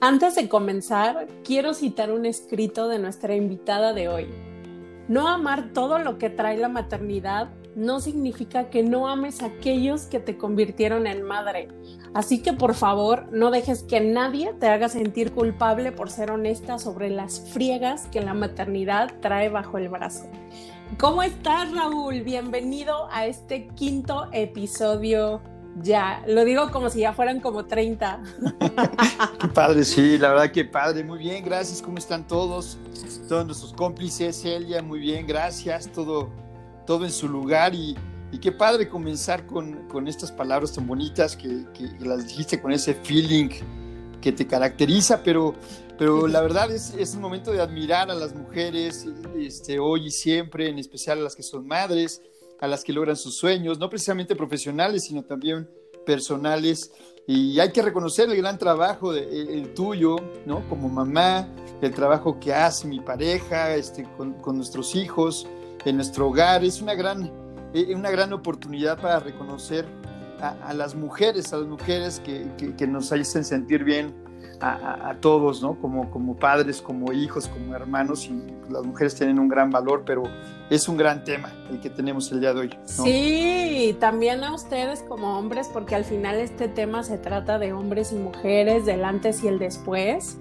Antes de comenzar, quiero citar un escrito de nuestra invitada de hoy. No amar todo lo que trae la maternidad no significa que no ames a aquellos que te convirtieron en madre. Así que por favor, no dejes que nadie te haga sentir culpable por ser honesta sobre las friegas que la maternidad trae bajo el brazo. ¿Cómo estás, Raúl? Bienvenido a este quinto episodio ya, lo digo como si ya fueran como 30. qué padre, sí, la verdad que padre. Muy bien, gracias. ¿Cómo están todos? Todos nuestros cómplices, Elia, muy bien, gracias. Todo, todo en su lugar y, qué padre comenzar con, estas palabras tan bonitas que, las dijiste con ese feeling que te caracteriza, pero, pero la verdad es, es un momento de admirar a las mujeres este, hoy y siempre, en especial a las que son madres a las que logran sus sueños, no precisamente profesionales, sino también personales. Y hay que reconocer el gran trabajo de, el, tuyo, ¿no? Como mamá, el trabajo que hace mi pareja, este, con, nuestros hijos, en nuestro hogar. Es una gran, eh, una gran oportunidad para reconocer a, las mujeres, a las mujeres que, que nos hacen sentir bien a, todos, ¿no? Como, como padres, como hijos, como hermanos, y las mujeres tienen un gran valor, pero es un gran tema el que tenemos el día de hoy. Sí, también a ustedes como hombres, porque al final este tema se trata de hombres y mujeres, del antes y el después.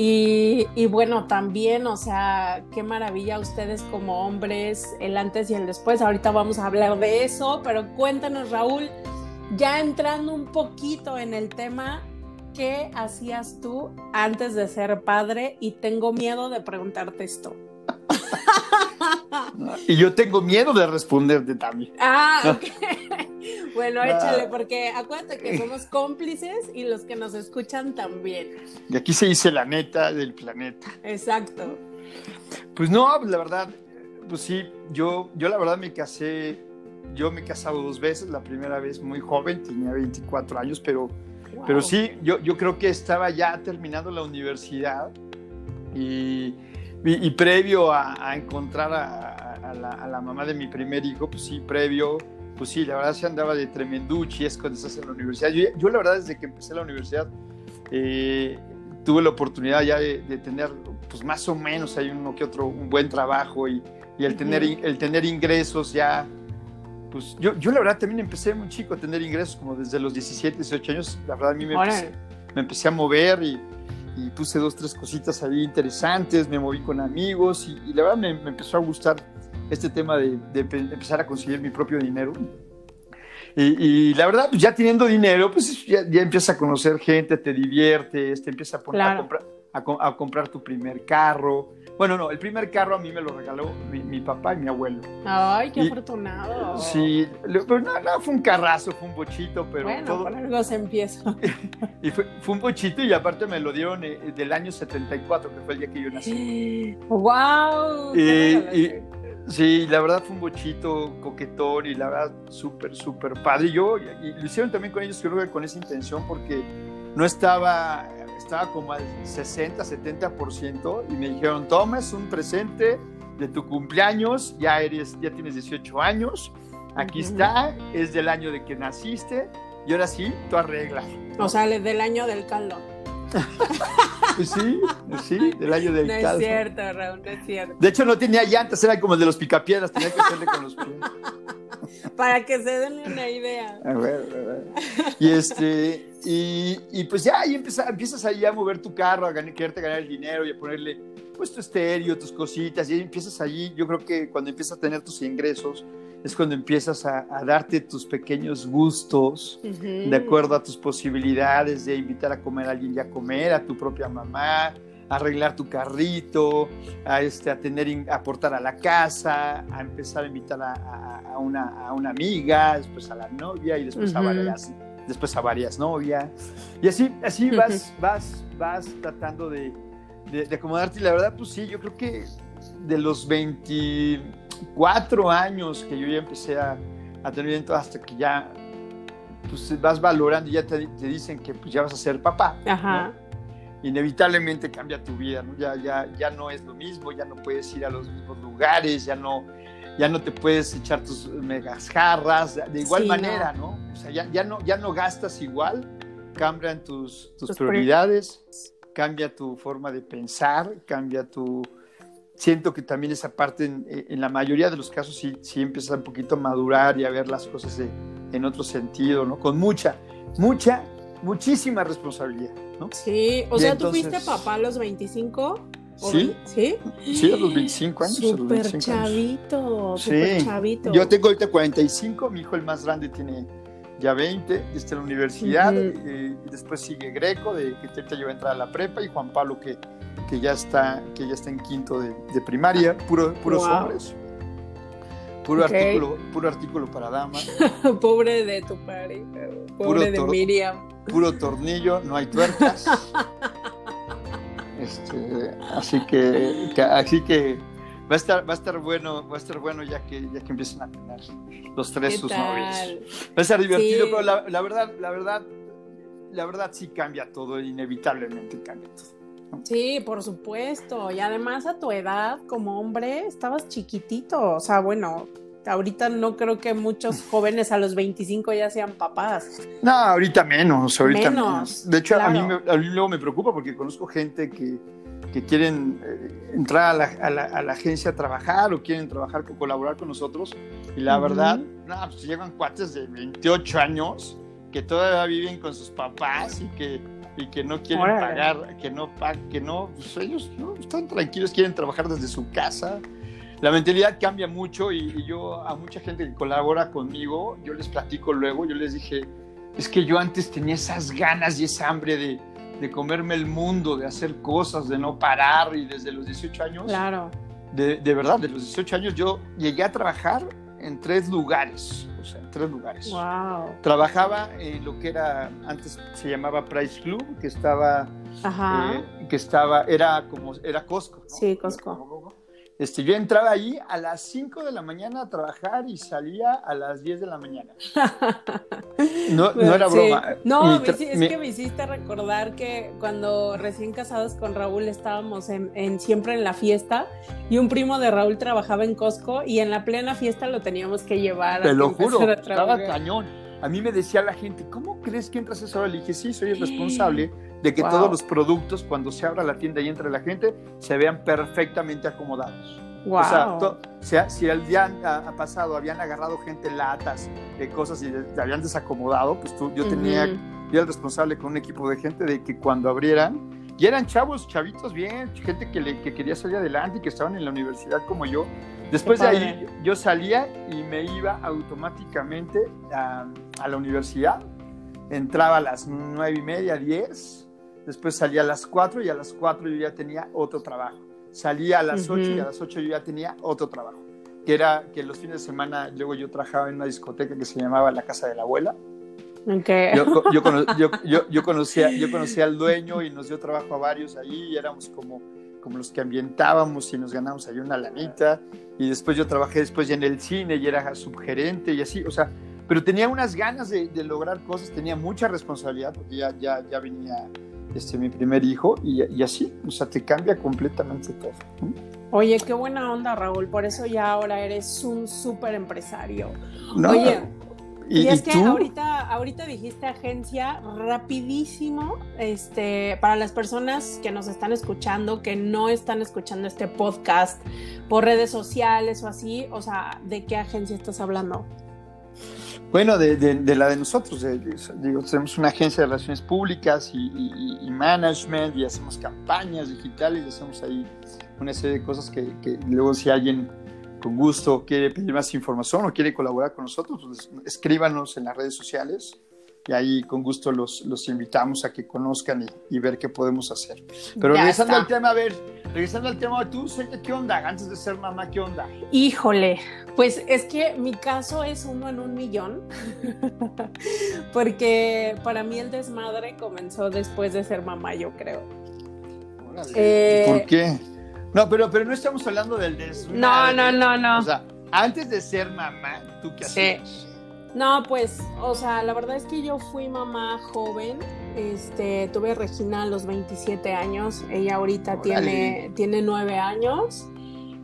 Y, y, bueno, también, o sea, qué maravilla ustedes como hombres, el antes y el después. Ahorita vamos a hablar de eso, pero cuéntanos, Raúl, ya entrando un poquito en el tema, ¿qué hacías tú antes de ser padre? Y tengo miedo de preguntarte esto. y yo tengo miedo de responderte también. Ah, ok. bueno, échale, porque acuérdate que somos cómplices y los que nos escuchan también. Y aquí se dice la neta del planeta. Exacto. Pues no, la verdad, pues sí, yo, yo la verdad me casé, yo me he casado dos veces, la primera vez muy joven, tenía 24 años, pero pero sí, yo, yo creo que estaba ya terminando la universidad y, y, previo a, encontrar a, la, mamá de mi primer hijo, pues sí, previo, pues sí, la verdad se andaba de tremenduchi, es cuando estás en la universidad. Yo, yo la verdad desde que empecé la universidad eh, tuve la oportunidad ya de, tener, pues más o menos hay uno que otro, un buen trabajo y, y el, tener, el tener ingresos ya pues yo, yo la verdad también empecé muy chico a tener ingresos, como desde los 17, 18 años, la verdad a mí me, empecé, a mover y, puse dos, tres cositas ahí interesantes, me moví con amigos y, la verdad me, empezó a gustar este tema de, empezar a conseguir mi propio dinero. Y, la verdad, pues ya teniendo dinero, pues ya, ya empiezas a conocer gente, te diviertes, te empiezas a, poner, a, comprar, a comprar tu primer carro, bueno, no, el primer carro a mí me lo regaló mi, papá y mi abuelo. Ay, qué afortunado. Sí, pero no, no, fue un carrazo, fue un bochito, pero bueno, todo... por algo se empieza. y fue, fue, un bochito y aparte me lo dieron eh, del año 74, que fue el día que yo nací. ¡Wow! Y, sí, la verdad fue un bochito coquetón y la verdad súper, súper padre. Y yo, y lo hicieron también con ellos, creo que con esa intención, porque no estaba estaba como al 60, 70% y me dijeron, tomes un presente de tu cumpleaños, ya, eres, ya tienes 18 años, aquí está, es del año de que naciste y ahora sí, tú arreglas. O sea, del año del caldo. Pues sí, sí, del año del. No es cierto, Raúl, no es cierto. De hecho, no tenía llantas, era como el de los picapiedras, tenía que hacerle con los pies. Para que se den una idea. A ver, a ver. Y este, y, pues ya ahí empiezas ahí a mover tu carro, a quererte ganar el dinero y a ponerle pues tu estéreo, tus cositas, y ahí empiezas allí, yo creo que cuando empiezas a tener tus ingresos, es cuando empiezas a, darte tus pequeños gustos, de acuerdo a tus posibilidades de invitar a comer a alguien y a comer, a tu propia mamá, arreglar tu carrito, a, este, a tener, aportar a la casa, a empezar a invitar a, una, a una, amiga, después a la novia y después a varias, después a varias novias. Y así, así vas, vas, vas tratando de, de, acomodarte. Y la verdad, pues sí, yo creo que de los 24 años que yo ya empecé a, a tener viento hasta que ya pues vas valorando y ya te, dicen que pues ya vas a ser papá. Ajá inevitablemente cambia tu vida, ¿no? Ya, ya, ya no es lo mismo, ya no puedes ir a los mismos lugares, ya no, ya no te puedes echar tus megas jarras, de igual manera, no. O sea, ya, ya, no, ya no gastas igual, cambian tus, tus, prioridades, cambia tu forma de pensar, cambia tu... Siento que también esa parte, en, en la mayoría de los casos, sí, sí empiezas un poquito a madurar y a ver las cosas de, en otro sentido, ¿no? Con mucha, mucha, muchísima responsabilidad, ¿no? Sí, o sea, ¿tú fuiste papá a los 25? Sí. ¿Sí? Sí, a los 25 años. Súper chavito, súper chavito. Yo tengo ahorita 45, mi hijo el más grande tiene ya 20, está en la universidad, y, después sigue Greco, de, que ahorita lleva a entrar a la prepa, y Juan Pablo, que, que, ya, está, que ya está en quinto de, de primaria, puro, puros hombres. Puro, artículo, puro artículo para damas. Pobre de tu pareja, pobre de Miriam. Puro tornillo, no hay tuercas. este, así que, así que va a estar, va a estar bueno, va a estar bueno ya que, ya que empiecen a tener los tres sus novios. Va a estar divertido, pero la, la, verdad, la verdad, la verdad sí cambia todo, inevitablemente cambia todo. Sí, por supuesto. Y además a tu edad como hombre estabas chiquitito. O sea, bueno, ahorita no creo que muchos jóvenes a los 25 ya sean papás. No, ahorita menos, ahorita menos. De hecho, a, mí a mí luego me preocupa porque conozco gente que, que quieren eh, entrar a la, a, la, a la, agencia a trabajar o quieren trabajar, colaborar con nosotros. Y la verdad, no, pues llevan cuates de 28 años que todavía viven con sus papás y que, y que no quieren pagar, que no, que no, pues ellos no, están tranquilos, quieren trabajar desde su casa. La mentalidad cambia mucho y, y yo a mucha gente que colabora conmigo, yo les platico luego, yo les dije, es que yo antes tenía esas ganas y esa hambre de, de comerme el mundo, de hacer cosas, de no parar y desde los 18 años. Claro. De, de, verdad, de los 18 años yo llegué a trabajar en tres lugares, tres lugares. Wow. Trabajaba en lo que era, antes se llamaba Price Club, que estaba, eh, que estaba, era como, era Costco. ¿no? Sí, Costco. Este, yo entraba ahí a las 5 de la mañana a trabajar y salía a las 10 de la mañana. No, no era broma. No, es que me hiciste recordar que cuando recién casados con Raúl estábamos en, en, siempre en la fiesta y un primo de Raúl trabajaba en Costco y en la plena fiesta lo teníamos que llevar. Te lo juro, estaba cañón. A mí me decía la gente, ¿cómo crees que entras a esa hora? Le dije, sí, soy el responsable de que wow. todos los productos, cuando se abra la tienda y entre la gente, se vean perfectamente acomodados. Wow. O sea, to, sea, si el día ha, pasado habían agarrado gente latas de cosas y te habían desacomodado, pues tú, yo tenía, uh -huh. yo era el responsable con un equipo de gente de que cuando abrieran, y eran chavos, chavitos bien, gente que, le, que quería salir adelante y que estaban en la universidad como yo. Después de ahí yo salía y me iba automáticamente a, a la universidad, entraba a las nueve y media, diez, después salía a las 4 y a las 4 yo ya tenía otro trabajo. Salía a las uh -huh. 8 y a las 8 yo ya tenía otro trabajo. Que era que los fines de semana luego yo trabajaba en una discoteca que se llamaba La Casa de la Abuela. Okay. Yo, yo, yo, yo, conocía, yo conocía al dueño y nos dio trabajo a varios ahí y éramos como, como los que ambientábamos y nos ganábamos ahí una lanita. Y después yo trabajé después ya en el cine y era subgerente y así, o sea, pero tenía unas ganas de, de lograr cosas, tenía mucha responsabilidad porque ya, ya, ya venía este, mi primer hijo y, y, así, o sea, te cambia completamente todo. Oye, qué buena onda, Raúl, por eso ya ahora eres un súper empresario. No, Oye, y, y es y que tú? ahorita, ahorita dijiste agencia rapidísimo, este, para las personas que nos están escuchando, que no están escuchando este podcast por redes sociales o así, o sea, ¿de qué agencia estás hablando? Bueno, de, de, de, la de nosotros, de, digo, tenemos una agencia de relaciones públicas y, y, management y hacemos campañas digitales y hacemos ahí una serie de cosas que, que, luego si alguien con gusto quiere pedir más información o quiere colaborar con nosotros, pues escríbanos en las redes sociales y ahí con gusto los, los invitamos a que conozcan y, y ver qué podemos hacer. Pero ya regresando está. al tema, a ver, regresando al tema, tú, ¿qué onda? Antes de ser mamá, ¿qué onda? Híjole, pues es que mi caso es uno en un millón, porque para mí el desmadre comenzó después de ser mamá, yo creo. Eh, ¿Por qué? No, pero, pero no estamos hablando del desmadre. No, no, no, no. O sea, antes de ser mamá, ¿tú qué hacías? Sí. No, pues, o sea, la verdad es que yo fui mamá joven. Este, tuve a Regina a los 27 años. Ella ahorita tiene, tiene 9 años.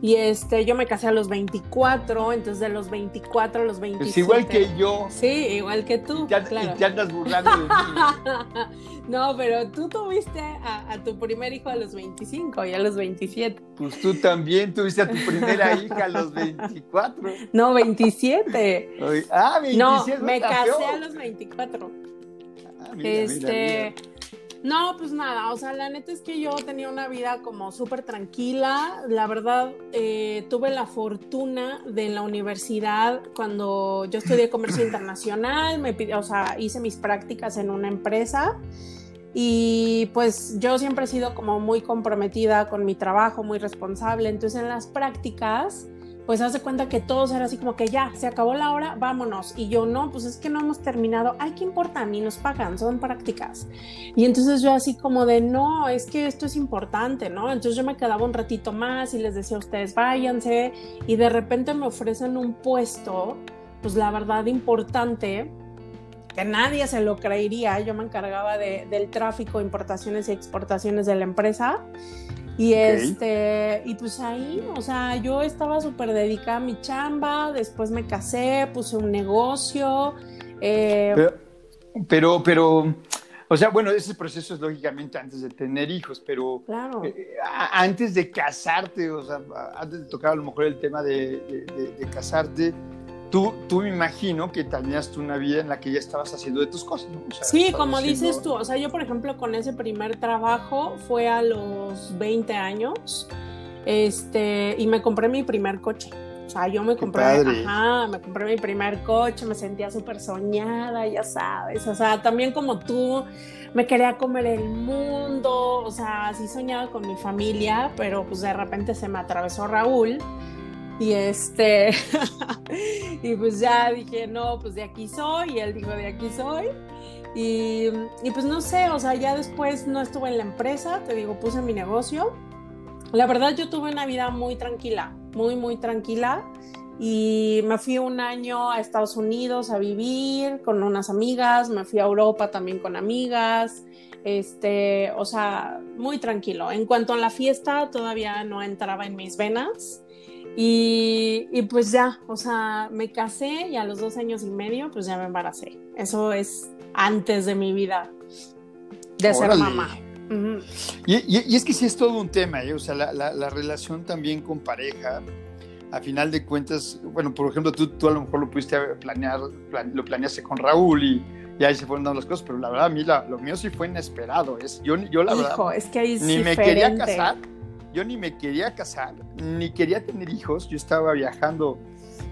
Y este, yo me casé a los 24, entonces de los 24 a los 27. Es igual que yo. Sí, igual que tú. Ya, claro. ya andas burlando de mí. no, pero tú tuviste a, tu primer hijo a los 25 y a los 27. Pues tú también tuviste a tu primera hija a los 24. No, 27. ah, 27. No, me casé a los 24. Ah, mira, este. No, pues nada, o sea, la neta es que yo tenía una vida como súper tranquila. La verdad, eh, tuve la fortuna de en la universidad, cuando yo estudié comercio internacional, me o sea, hice mis prácticas en una empresa. Y pues yo siempre he sido como muy comprometida con mi trabajo, muy responsable. Entonces en las prácticas pues hace cuenta que todos era así como que ya, se acabó la hora, vámonos. Y yo no, pues es que no hemos terminado. Ay, ¿qué importa? Ni nos pagan, son prácticas. Y entonces yo así como de, no, es que esto es importante, ¿no? Entonces yo me quedaba un ratito más y les decía a ustedes, váyanse. Y de repente me ofrecen un puesto, pues la verdad importante, que nadie se lo creería. Yo me encargaba de, del tráfico, importaciones y exportaciones de la empresa. Y este, y pues ahí, o sea, yo estaba súper dedicada a mi chamba, después me casé, puse un negocio. Eh, pero, pero, o sea, bueno, ese proceso es lógicamente antes de tener hijos, pero claro. Eh, antes de casarte, o sea, antes de tocar a lo mejor el tema de, de casarte, Tú, tú, me imagino que tenías una vida en la que ya estabas haciendo de tus cosas, ¿no? sí, como dices tú, o sea, yo por ejemplo con ese primer trabajo fue a los 20 años, este, y me compré mi primer coche. O sea, yo me compré, ajá, me compré mi primer coche, me sentía súper soñada, ya sabes. O sea, también como tú, me quería comer el mundo. O sea, sí soñaba con mi familia, pero pues de repente se me atravesó Raúl y este, y pues ya dije, no, pues de aquí soy, y él dijo, de aquí soy. Y, y, pues no sé, o sea, ya después no estuve en la empresa, te digo, puse mi negocio. La verdad yo tuve una vida muy tranquila, muy, muy tranquila. Y me fui un año a Estados Unidos a vivir con unas amigas, me fui a Europa también con amigas, este, o sea, muy tranquilo. En cuanto a la fiesta, todavía no entraba en mis venas. Y, pues ya, o sea, me casé y a los dos años y medio, pues ya me embaracé. Eso es antes de mi vida de ser mamá. y, es que sí es todo un tema, ¿eh? o sea, la, relación también con pareja, a final de cuentas, bueno, por ejemplo, tú, tú a lo mejor lo pudiste planear, lo planeaste con Raúl y, ahí se fueron dando las cosas, pero la verdad a mí lo mío sí fue inesperado. Es, yo, yo la Hijo, verdad es que ahí ni me quería casar yo ni me quería casar, ni quería tener hijos, yo estaba viajando,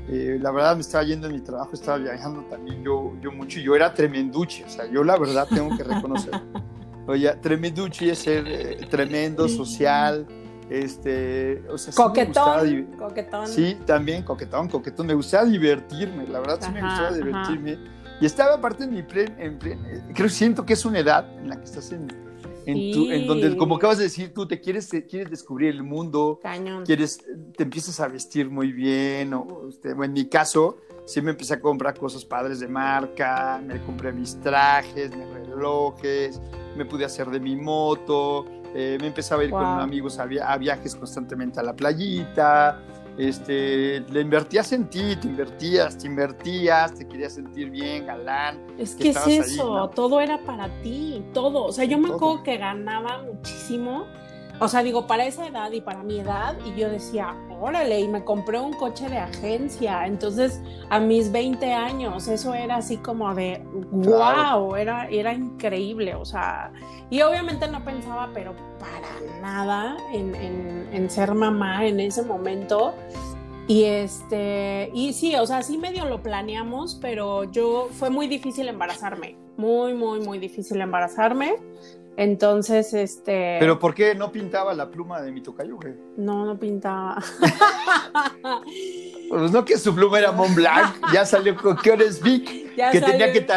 eh, la verdad me estaba yendo en mi trabajo, estaba viajando también yo, yo mucho, yo era tremenduche, o sea, yo la verdad tengo que reconocer. Oye, tremenduche es ser eh, tremendo, social, este, o sea, coquetón, sí coquetón. Sí, también coquetón, coquetón, me gustaba divertirme, la verdad sí me gustaba divertirme. Y estaba aparte en mi plen, en plen, eh, creo, siento que es una edad en la que estás en en, donde, como acabas de decir, tú te quieres, quieres descubrir el mundo, quieres, te empiezas a vestir muy bien, o, este, en mi caso, sí me empecé a comprar cosas padres de marca, me compré mis trajes, mis relojes, me pude hacer de mi moto, eh, me empezaba a ir con amigos a, a, viajes constantemente a la playita, este, le invertías en ti, te invertías, te invertías, te querías sentir bien, galán. Es que, es eso, todo era para ti, todo. O sea, yo me acuerdo que ganaba muchísimo o sea, digo, para esa edad y para mi edad, y yo decía, órale, y me compré un coche de agencia. Entonces, a mis 20 años, eso era así como de, wow, era, era increíble. O sea, y obviamente no pensaba, pero para nada en, en ser mamá en ese momento. Y este, y sí, o sea, sí medio lo planeamos, pero yo fue muy difícil embarazarme, muy, muy, muy difícil embarazarme. Entonces, este. ¿Pero por qué no pintaba la pluma de mi tocayo, güey? No, no pintaba. pues no que su pluma era Mont Blanc, ya salió con que Vic, que tenía que,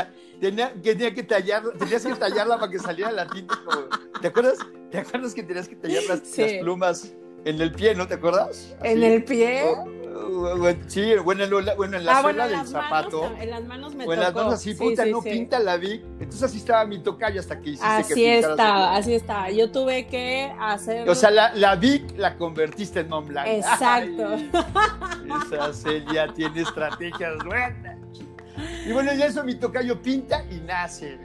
tenía, tenía que tallar, tenías que tallarla para que saliera la tinta. ¿Te acuerdas? ¿Te acuerdas que tenías que tallar las, plumas en el pie, no te acuerdas? ¿En el pie? Sí, bueno, en la, bueno, en la Ah, suela bueno, del zapato. manos, en las manos me o en las manos así, Sí, puta, sí, no sí. pinta la Vic. Entonces así estaba mi tocayo hasta que hiciste que Así está, cara. así está. Yo tuve que hacer. O sea, la, la Vic la convertiste en Blanc. Exacto. Ay, esa Celia tiene estrategias buenas. Y bueno, ya eso mi tocayo pinta y nace.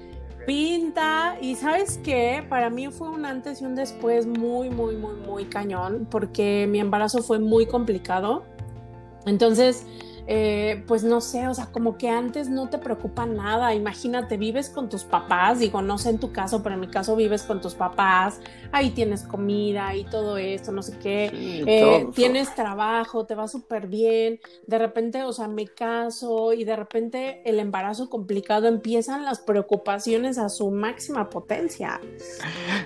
pinta y sabes qué, para mí fue un antes y un después muy, muy, muy, muy cañón porque mi embarazo fue muy complicado. Entonces, eh, pues no sé, o sea, como que antes no te preocupa nada. Imagínate, vives con tus papás, digo, no sé en tu caso, pero en mi caso vives con tus papás, ahí tienes comida y todo esto, no sé qué. Sí, Eh, tienes trabajo, te va súper bien, de repente, o sea, me caso y de repente el embarazo complicado empiezan las preocupaciones a su máxima potencia.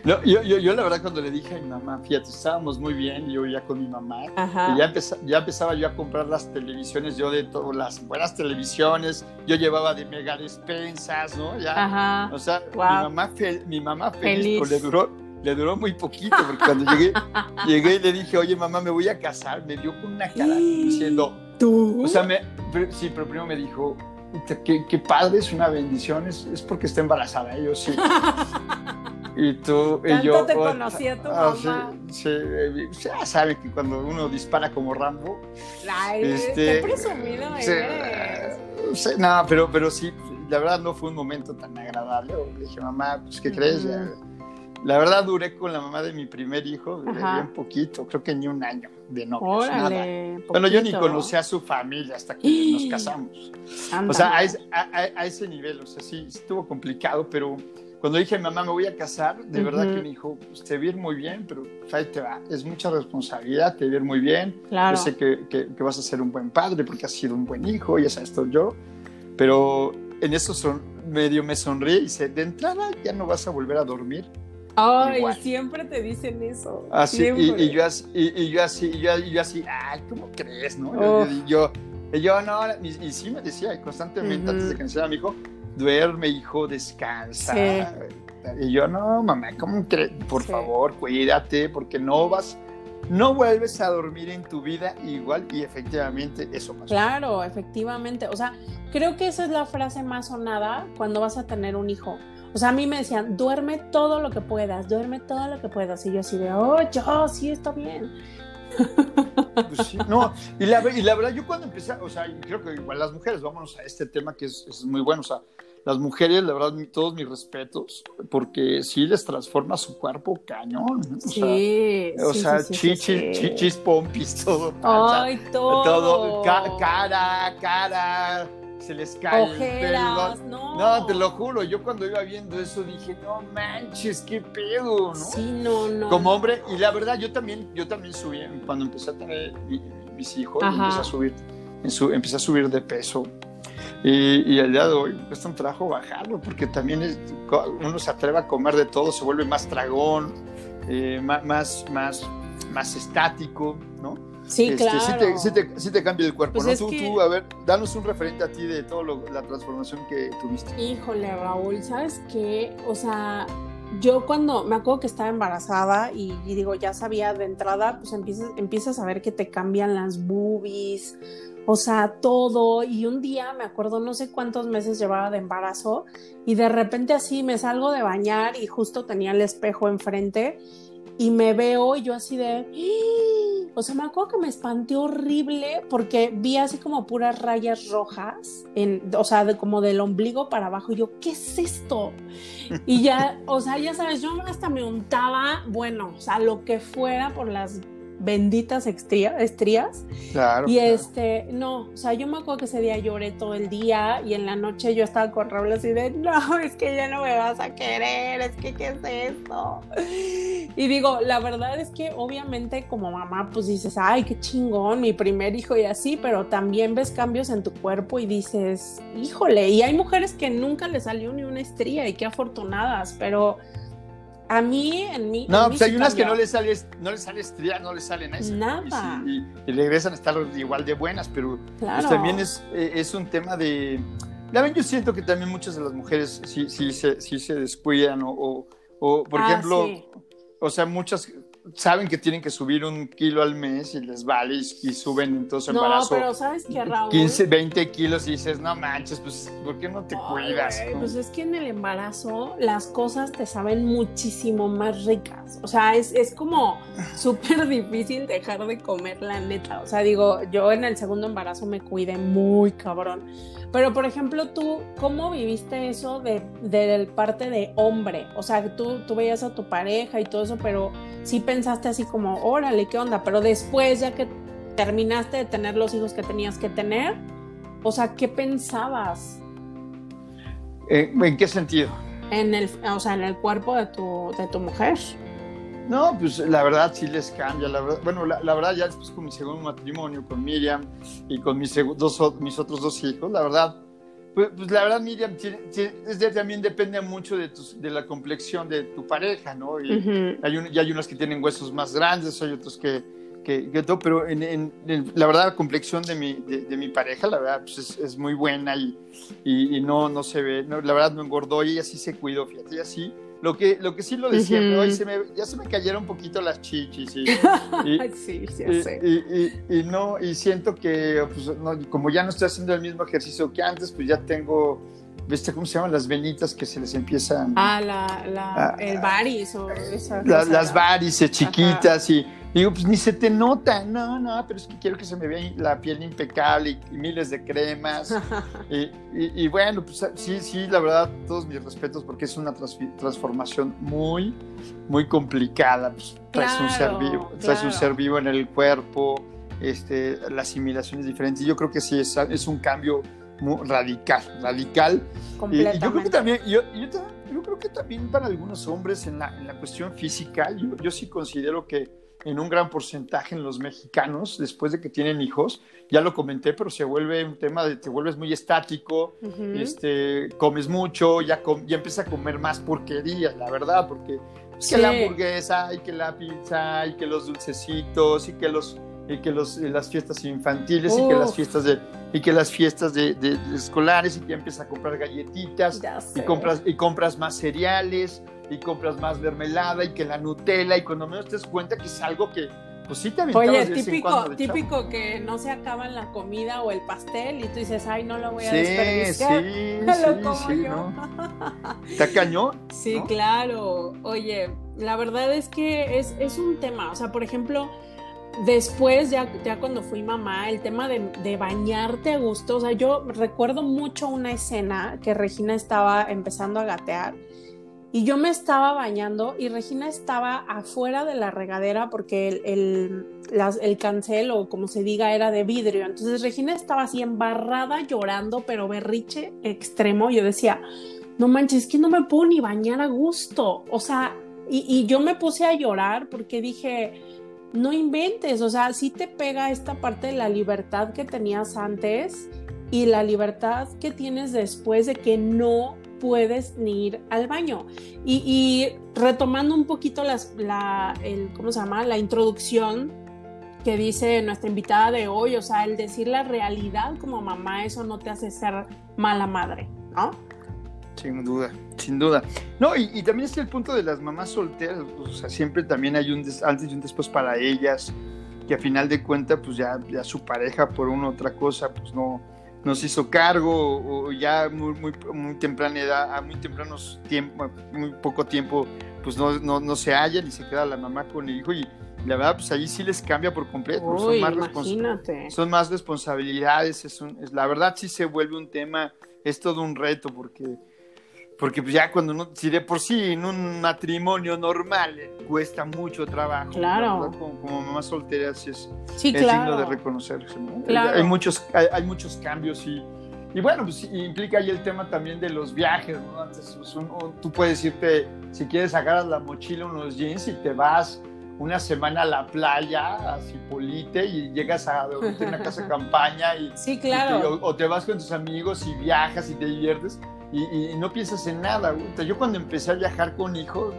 No, yo, yo, yo la verdad cuando le dije a mi mamá, fíjate, estábamos muy bien, yo ya con mi mamá, Ajá. y ya, empeza- ya empezaba yo a comprar las televisiones, yo de todas las buenas televisiones, yo llevaba de mega despensas, ¿no? Ya, Ajá. o sea, Guau. mi mamá, fel- mi mamá feliz, Feliz. le duró, le duró muy poquito, porque cuando llegué, llegué y le dije, oye mamá, me voy a casar, me dio con una cara diciendo, ¿Tú? o sea, me, pero- sí, pero primero me dijo, "Puta, qué, qué padre, es una bendición, es, es porque está embarazada, yo sí. Y tú, y Tanto yo. te oh, conocía tu ah, mamá. Sí, sí, eh, ya saben que cuando uno dispara como Rambo. Ay, este, qué presumido sí, eres. sí, no, pero, pero sí, la verdad no fue un momento tan agradable. Le dije, mamá, pues, ¿qué crees? Ujú. Ya- La verdad duré con la mamá de mi primer hijo, bien poquito, creo que ni un año de novios, nada. Órale. Bueno, yo ni conocía a su familia hasta que nos casamos. Ándale. O sea, a ese, a- a- a ese nivel, o sea, sí, estuvo complicado, pero cuando dije, mamá, me voy a casar, de verdad Ujú. que me dijo, pues, te vi muy bien, pero pues, ahí te va, es mucha responsabilidad, te vi muy bien, Claro. yo sé que, que- que vas a ser un buen padre porque has sido un buen hijo, ya sabes todo yo, pero en eso son, medio me sonríe y dice, de entrada ya no vas a volver a dormir. Ay, siempre te dicen eso. Así, y, siempre. y yo así, y, y yo así, y yo, y yo así, ay, ¿cómo crees, no? Y yo, y yo, no, y, y sí me decía constantemente Ujú. antes de que naciera mi hijo, duerme, hijo, descansa. Sí. Y yo, no, mamá, ¿cómo crees? Por Sí. favor, cuídate, porque no vas, no vuelves a dormir en tu vida igual, y efectivamente eso pasó. Claro, efectivamente. O sea, creo que esa es la frase más sonada cuando vas a tener un hijo. O sea, a mí me decían, duerme todo lo que puedas, duerme todo lo que puedas. Y yo así de, oh, yo, sí, está bien. Pues sí, no, y la, y la verdad, yo cuando empecé, o sea, creo que igual las mujeres, vámonos a este tema que es, es muy bueno, o sea, las mujeres, la verdad, todos mis respetos, porque sí les transforma su cuerpo cañón. ¿no? O Sí. sea, o sí, sea sí, sí, chichis, sí, sí. chichis, pompis, todo. Ay, todo. todo, ca- cara, cara, se les cae el pelo. no. No, te lo juro, yo cuando iba viendo eso dije, no manches, qué pedo, ¿no? Sí, no, no. como hombre y la verdad yo también yo también subí cuando empecé a tener mi- mis hijos empecé a subir empecé a subir de peso y, y al día de hoy me cuesta un trabajo bajarlo porque también es- uno se atreve a comer de todo se vuelve más tragón eh, ma- más más más estático Sí, Este, claro. sí, te, sí te- sí te cambia el cuerpo Pues no tú, que- tú a ver danos un referente a ti de toda la transformación que tuviste Híjole, Raúl, ¿sabes qué? O sea, yo cuando me acuerdo que estaba embarazada y, y digo, ya sabía de entrada, pues empiezas, empiezas a ver que te cambian las boobies, o sea, todo. Y un día me acuerdo, no sé cuántos meses llevaba de embarazo, y de repente así me salgo de bañar y justo tenía el espejo enfrente y me veo y yo así de... ¡Ah! O sea, me acuerdo que me espanté horrible porque vi así como puras rayas rojas, en, o sea, de, como del ombligo para abajo. Y yo, ¿qué es esto? Y ya, o sea, ya sabes, yo hasta me untaba, bueno, o sea, lo que fuera por las benditas estría- estrías. claro Y claro. este, no, o sea, yo me acuerdo que ese día lloré todo el día y en la noche yo estaba con Raúl así de, no, es que ya no me vas a querer, es que, ¿qué es esto? Y digo, la verdad es que obviamente como mamá, pues dices, ay, qué chingón, mi primer hijo y así, pero también ves cambios en tu cuerpo y dices, híjole, y hay mujeres que nunca le salió ni una estría y qué afortunadas, pero a mí, en mí... No, en mí pues sí hay unas que no les sale, no les sale estría, no les salen a esa. Nada. Y, sí, y- y regresan a estar igual de buenas, pero Claro. pues también es, eh, es un tema de... También yo siento que también muchas de las mujeres sí, sí, se, sí se descuidan o, o, o, por Ah, ejemplo, sí. o sea, muchas saben que tienen que subir un kilo al mes y les vale y, suben entonces embarazo. No, pero ¿sabes qué, Raúl? 15, 20 kilos y dices, no manches, pues, ¿por qué no te cuidas? Pues es que en el embarazo las cosas te saben muchísimo más ricas. O sea, es, es como súper difícil dejar de comer, la neta. O sea, digo, yo en el segundo embarazo me cuidé muy cabrón. Pero, por ejemplo, tú, ¿cómo viviste eso de, de, parte de hombre? O sea, tú, tú veías a tu pareja y todo eso, pero sí pensaste así como, órale, ¿qué onda? Pero después, ya que terminaste de tener los hijos que tenías que tener, o sea, ¿qué pensabas? Eh, ¿En qué sentido? En el, o sea, en el cuerpo de tu, de tu mujer. No, pues la verdad sí les cambia. La verdad, bueno, la, verdad ya después con mi segundo matrimonio, con Miriam y con mis, dos, mis otros dos hijos, la verdad, pues, pues la verdad Miriam también depende mucho de, de la complexión de tu pareja, ¿no? Y, hay, un, hay unos que tienen huesos más grandes, hay otros que, que, que todo, pero en, la verdad la complexión de mi, de, mi pareja, la verdad, pues es, es muy buena y, y, no, no se ve, no, la verdad no engordó y ella sí se cuidó, fíjate, ella sí lo que, lo que sí lo decía, ya se me cayeron un poquito las chichis. Y, sí, ya sé. Y, no, y siento que pues, como ya no estoy haciendo el mismo ejercicio que antes, pues ya tengo, ¿viste cómo se llaman? Las venitas que se les empiezan. Ah, la, la, el varis o esa Las varices chiquitas y Digo, pues ni se te nota, no, no, pero es que quiero que se me vea la piel impecable y, miles de cremas. y, bueno, pues sí, sí, la verdad, todos mis respetos porque es una transformación muy, muy complicada. Pues, traes, un ser vivo, traes un ser vivo en el cuerpo, este, la asimilación es diferente. Yo creo que sí, es, es un cambio muy radical, radical. Y, yo creo que también, yo, yo, creo que también para algunos hombres en la, en la cuestión física, yo, yo sí considero que en un gran porcentaje en los mexicanos después de que tienen hijos. Ya lo comenté, pero se vuelve un tema de te vuelves muy estático, este, comes mucho, ya, ya empiezas a comer más porquerías, la verdad, porque que la hamburguesa y que la pizza y que los dulcecitos y que los y que los, las fiestas infantiles y que las fiestas de y que las fiestas de, escolares y que empiezas a comprar galletitas y compras y compras más cereales y compras más mermelada y que la Nutella y cuando menos te das cuenta que es algo que pues sí también Oye, típico, típico que no se acaba la comida o el pastel y tú dices, ay, no lo voy a sí, desperdiciar. Sí, lo sí, ¿no? Está cañón. Sí, claro. Oye, la verdad es que es, es un tema. O sea, por ejemplo, después, ya, cuando fui mamá, el tema de, bañarte a gusto, o sea, yo recuerdo mucho una escena que Regina estaba empezando a gatear y yo me estaba bañando y Regina estaba afuera de la regadera porque el, el, el, cancel o como se diga era de vidrio. Entonces Regina estaba así embarrada llorando, pero berriche extremo. Yo decía, no manches, es que no me puedo ni bañar a gusto. O sea, y yo me puse a llorar porque dije, no inventes, o sea, sí te pega esta parte de la libertad que tenías antes y la libertad que tienes después de que no puedes ni ir al baño. Y, retomando un poquito la, ¿cómo se llama? La introducción que dice nuestra invitada de hoy, o sea, el decir la realidad como mamá, eso no te hace ser mala madre, ¿no? Sin duda, sin duda. No, y, también es el punto de las mamás solteras, pues, o sea, siempre también hay un antes y un después para ellas, que a final de cuentas, pues ya, ya su pareja por una otra cosa, pues no, nos hizo cargo o ya muy, muy, muy temprana edad, a muy tempranos tiempo, muy poco tiempo, pues no, no, no, se hallan y se queda la mamá con el hijo y la verdad, pues ahí sí les cambia por completo. son, más son más responsabilidades, es, es la verdad sí se vuelve un tema, es todo un reto porque porque pues ya cuando no, si de por sí en un matrimonio normal eh, cuesta mucho trabajo. Claro. Como, mamá soltera es, es digno de reconocerse. Hay, muchos, hay, muchos cambios y, y bueno, pues implica ahí el tema también de los viajes. ¿no? Antes pues, tú puedes irte, si quieres, agarras la mochila, unos jeans y te vas una semana a la playa a Cipolite y llegas a una casa de campaña y, sí, claro. o, te vas con tus amigos y viajas y te diviertes y, no piensas en nada. Yo cuando empecé a viajar con hijos,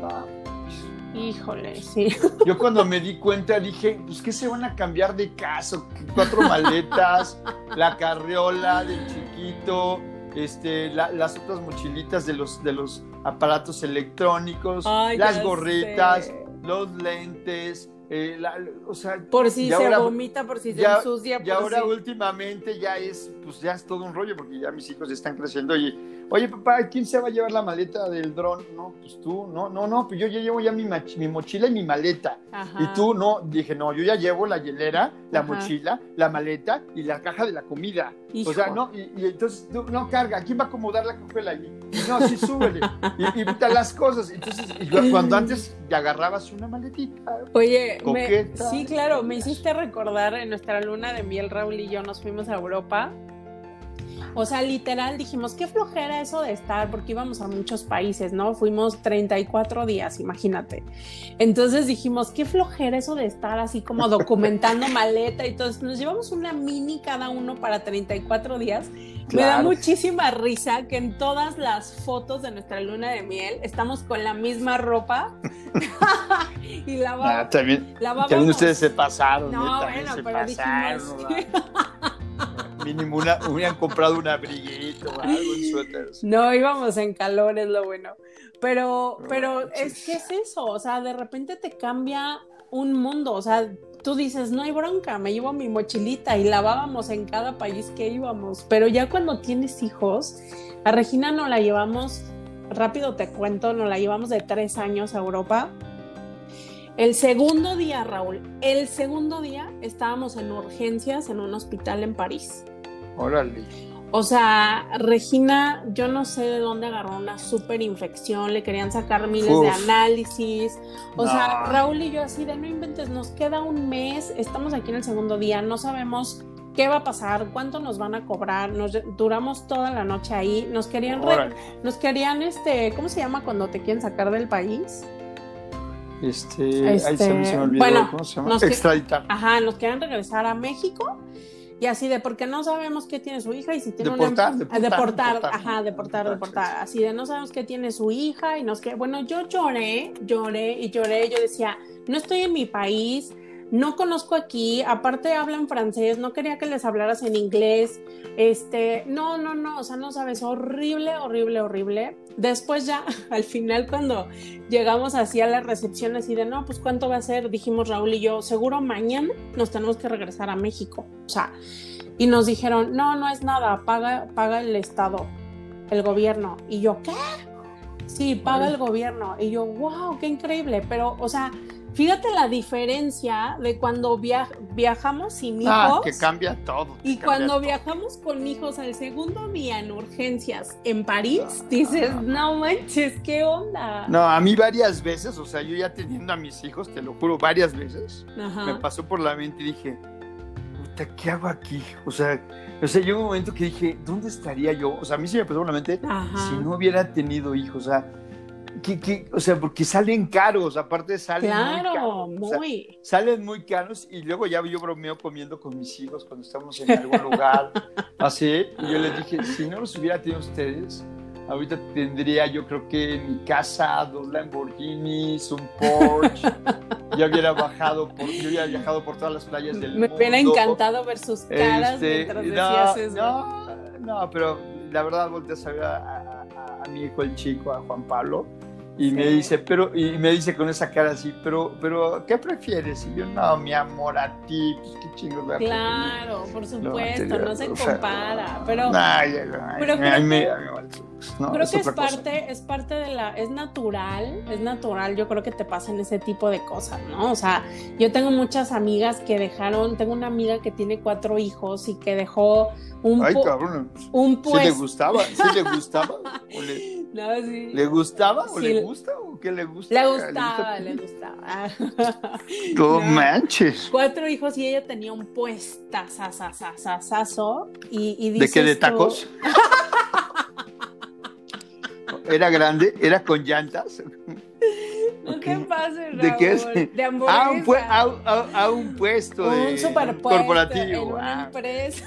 Híjole, sí. Yo cuando me di cuenta dije, pues ¿qué se van a cambiar de casa? Cuatro maletas, la carriola del chiquito, este, las otras mochilitas de los, de los aparatos electrónicos, las gorritas. Los lentes, eh, o sea, por si se vomita, por si se ensucia. y ahora últimamente ya es, pues ya es todo un rollo, porque ya mis hijos están creciendo y, oye papá, ¿quién se va a llevar la maleta del dron? No, pues tú, no, no, no, pues yo ya llevo ya mi, mi mochila y mi maleta. Y tú, no, dije, no, yo ya llevo la hielera, la mochila, la maleta y la caja de la comida. O sea, no, y, entonces, no, carga, ¿quién va a acomodar la cajuela allí? no, sí, súbele. y, y las cosas. Entonces, cuando antes ya agarrabas una maletita. Oye, sí, claro, me hiciste recordar en nuestra luna de miel, Raúl y yo nos fuimos a Europa o sea, literal dijimos, qué flojera eso de estar, porque íbamos a muchos países, ¿no? Fuimos 34 días, imagínate. Entonces dijimos, qué flojera eso de estar así como documentando maleta y todo. Nos llevamos una mini cada uno para 34 días. Me da muchísima risa que en todas las fotos de nuestra luna de miel estamos con la misma ropa y la ah, también, también ustedes se pasaron. No, bueno, pero dijimos... Mínimo una, hubieran comprado un abriguito o algo, en suéteres. No, íbamos en calor, es lo bueno. Pero, pero es que es eso, o sea, de repente te cambia un mundo, o sea, tú dices, no hay bronca, me llevo mi mochilita y lavábamos en cada país que íbamos, pero ya cuando tienes hijos, a Regina no la llevamos, rápido te cuento, nos la llevamos de tres años a Europa el segundo día, Raúl, el segundo día estábamos en urgencias en un hospital en París. Órale. O sea, Regina, yo no sé de dónde agarró una super infección, le querían sacar miles de análisis. O sea, Raúl y yo así de no inventes, nos queda un mes, estamos aquí en el segundo día, no sabemos qué va a pasar, cuánto nos van a cobrar, nos duramos toda la noche ahí, nos querían, nos querían, este, ¿cómo se llama cuando te quieren sacar del país? Este, ahí se, me este, olvidó, bueno, ¿cómo se llama? Nos Extraditar. ajá, nos quieren regresar a México y así de porque no sabemos qué tiene su hija y si tiene deportar, una deportar, deportar, deportar, ajá, deportar, deportar, así de no sabemos qué tiene su hija y nos que bueno, yo lloré, lloré y lloré, yo decía, no estoy en mi país, no conozco aquí, aparte hablan francés, no quería que les hablaras en inglés, este, no, no, no, o sea, no sabes, horrible, horrible, horrible. Después ya, al final, cuando llegamos así a la recepción, así de, no, pues cuánto va a ser, dijimos Raúl y yo, seguro mañana nos tenemos que regresar a México, o sea, y nos dijeron, no, no es nada, paga, paga el Estado, el gobierno. Y yo, ¿qué? Sí, paga el gobierno. Y yo, wow, qué increíble, pero, o sea, Fíjate la diferencia de cuando viajamos sin ah, hijos. Ah, que cambia todo. Y cuando viajamos con hijos al segundo día en urgencias en París, ah, dices, no manches, ¿qué onda? No, a mí varias veces, o sea, yo ya teniendo a mis hijos, te lo juro, varias veces, me pasó por la mente y dije, puta, ¿qué hago aquí? O sea, o sea, llegó un momento que dije, ¿dónde estaría yo? O sea, a mí se me pasó por la mente si no hubiera tenido hijos, o sea o sea, porque salen caros, aparte salen muy caros. Muy. salen muy caros y luego ya yo bromeo comiendo con mis hijos cuando estamos en algún lugar, así, y yo les dije, si no los hubiera tenido ustedes, ahorita tendría yo creo que mi casa, dos Lamborghinis, un Porsche, ya hubiera bajado, por, yo hubiera viajado por todas las playas del mundo. Me hubiera encantado ver sus caras este, mientras decías eso. No, no, pero la verdad volteas a ver a, a mi hijo el chico, a Juan Pablo, y me dice, pero, y me dice con esa cara así, pero, pero, ¿qué prefieres? Y yo, no, mi amor, a ti, pues qué chingo Claro, por supuesto, no se compara, pero, pero creo, que, que es parte, es parte de la, es natural, es natural, yo creo que te pasen ese tipo de cosas, ¿no? O sea, yo tengo muchas amigas que dejaron, tengo una amiga que tiene cuatro hijos y que dejó un, Ay, cabrón, un pues, le gustaba? ¿Sí le gustaba? ¿Le gustaba o le gusta o qué le gusta? Le gustaba, le gustaba. No, manches. Cuatro hijos y ella tenía un puestazazazazazo y, y ¿De qué? ¿De tacos? ¿Era grande? ¿Era con llantas? No ¿Qué pasa, ¿De qué es? De hamburguesa. Ah, un, a, un puesto un de corporativo. En una empresa.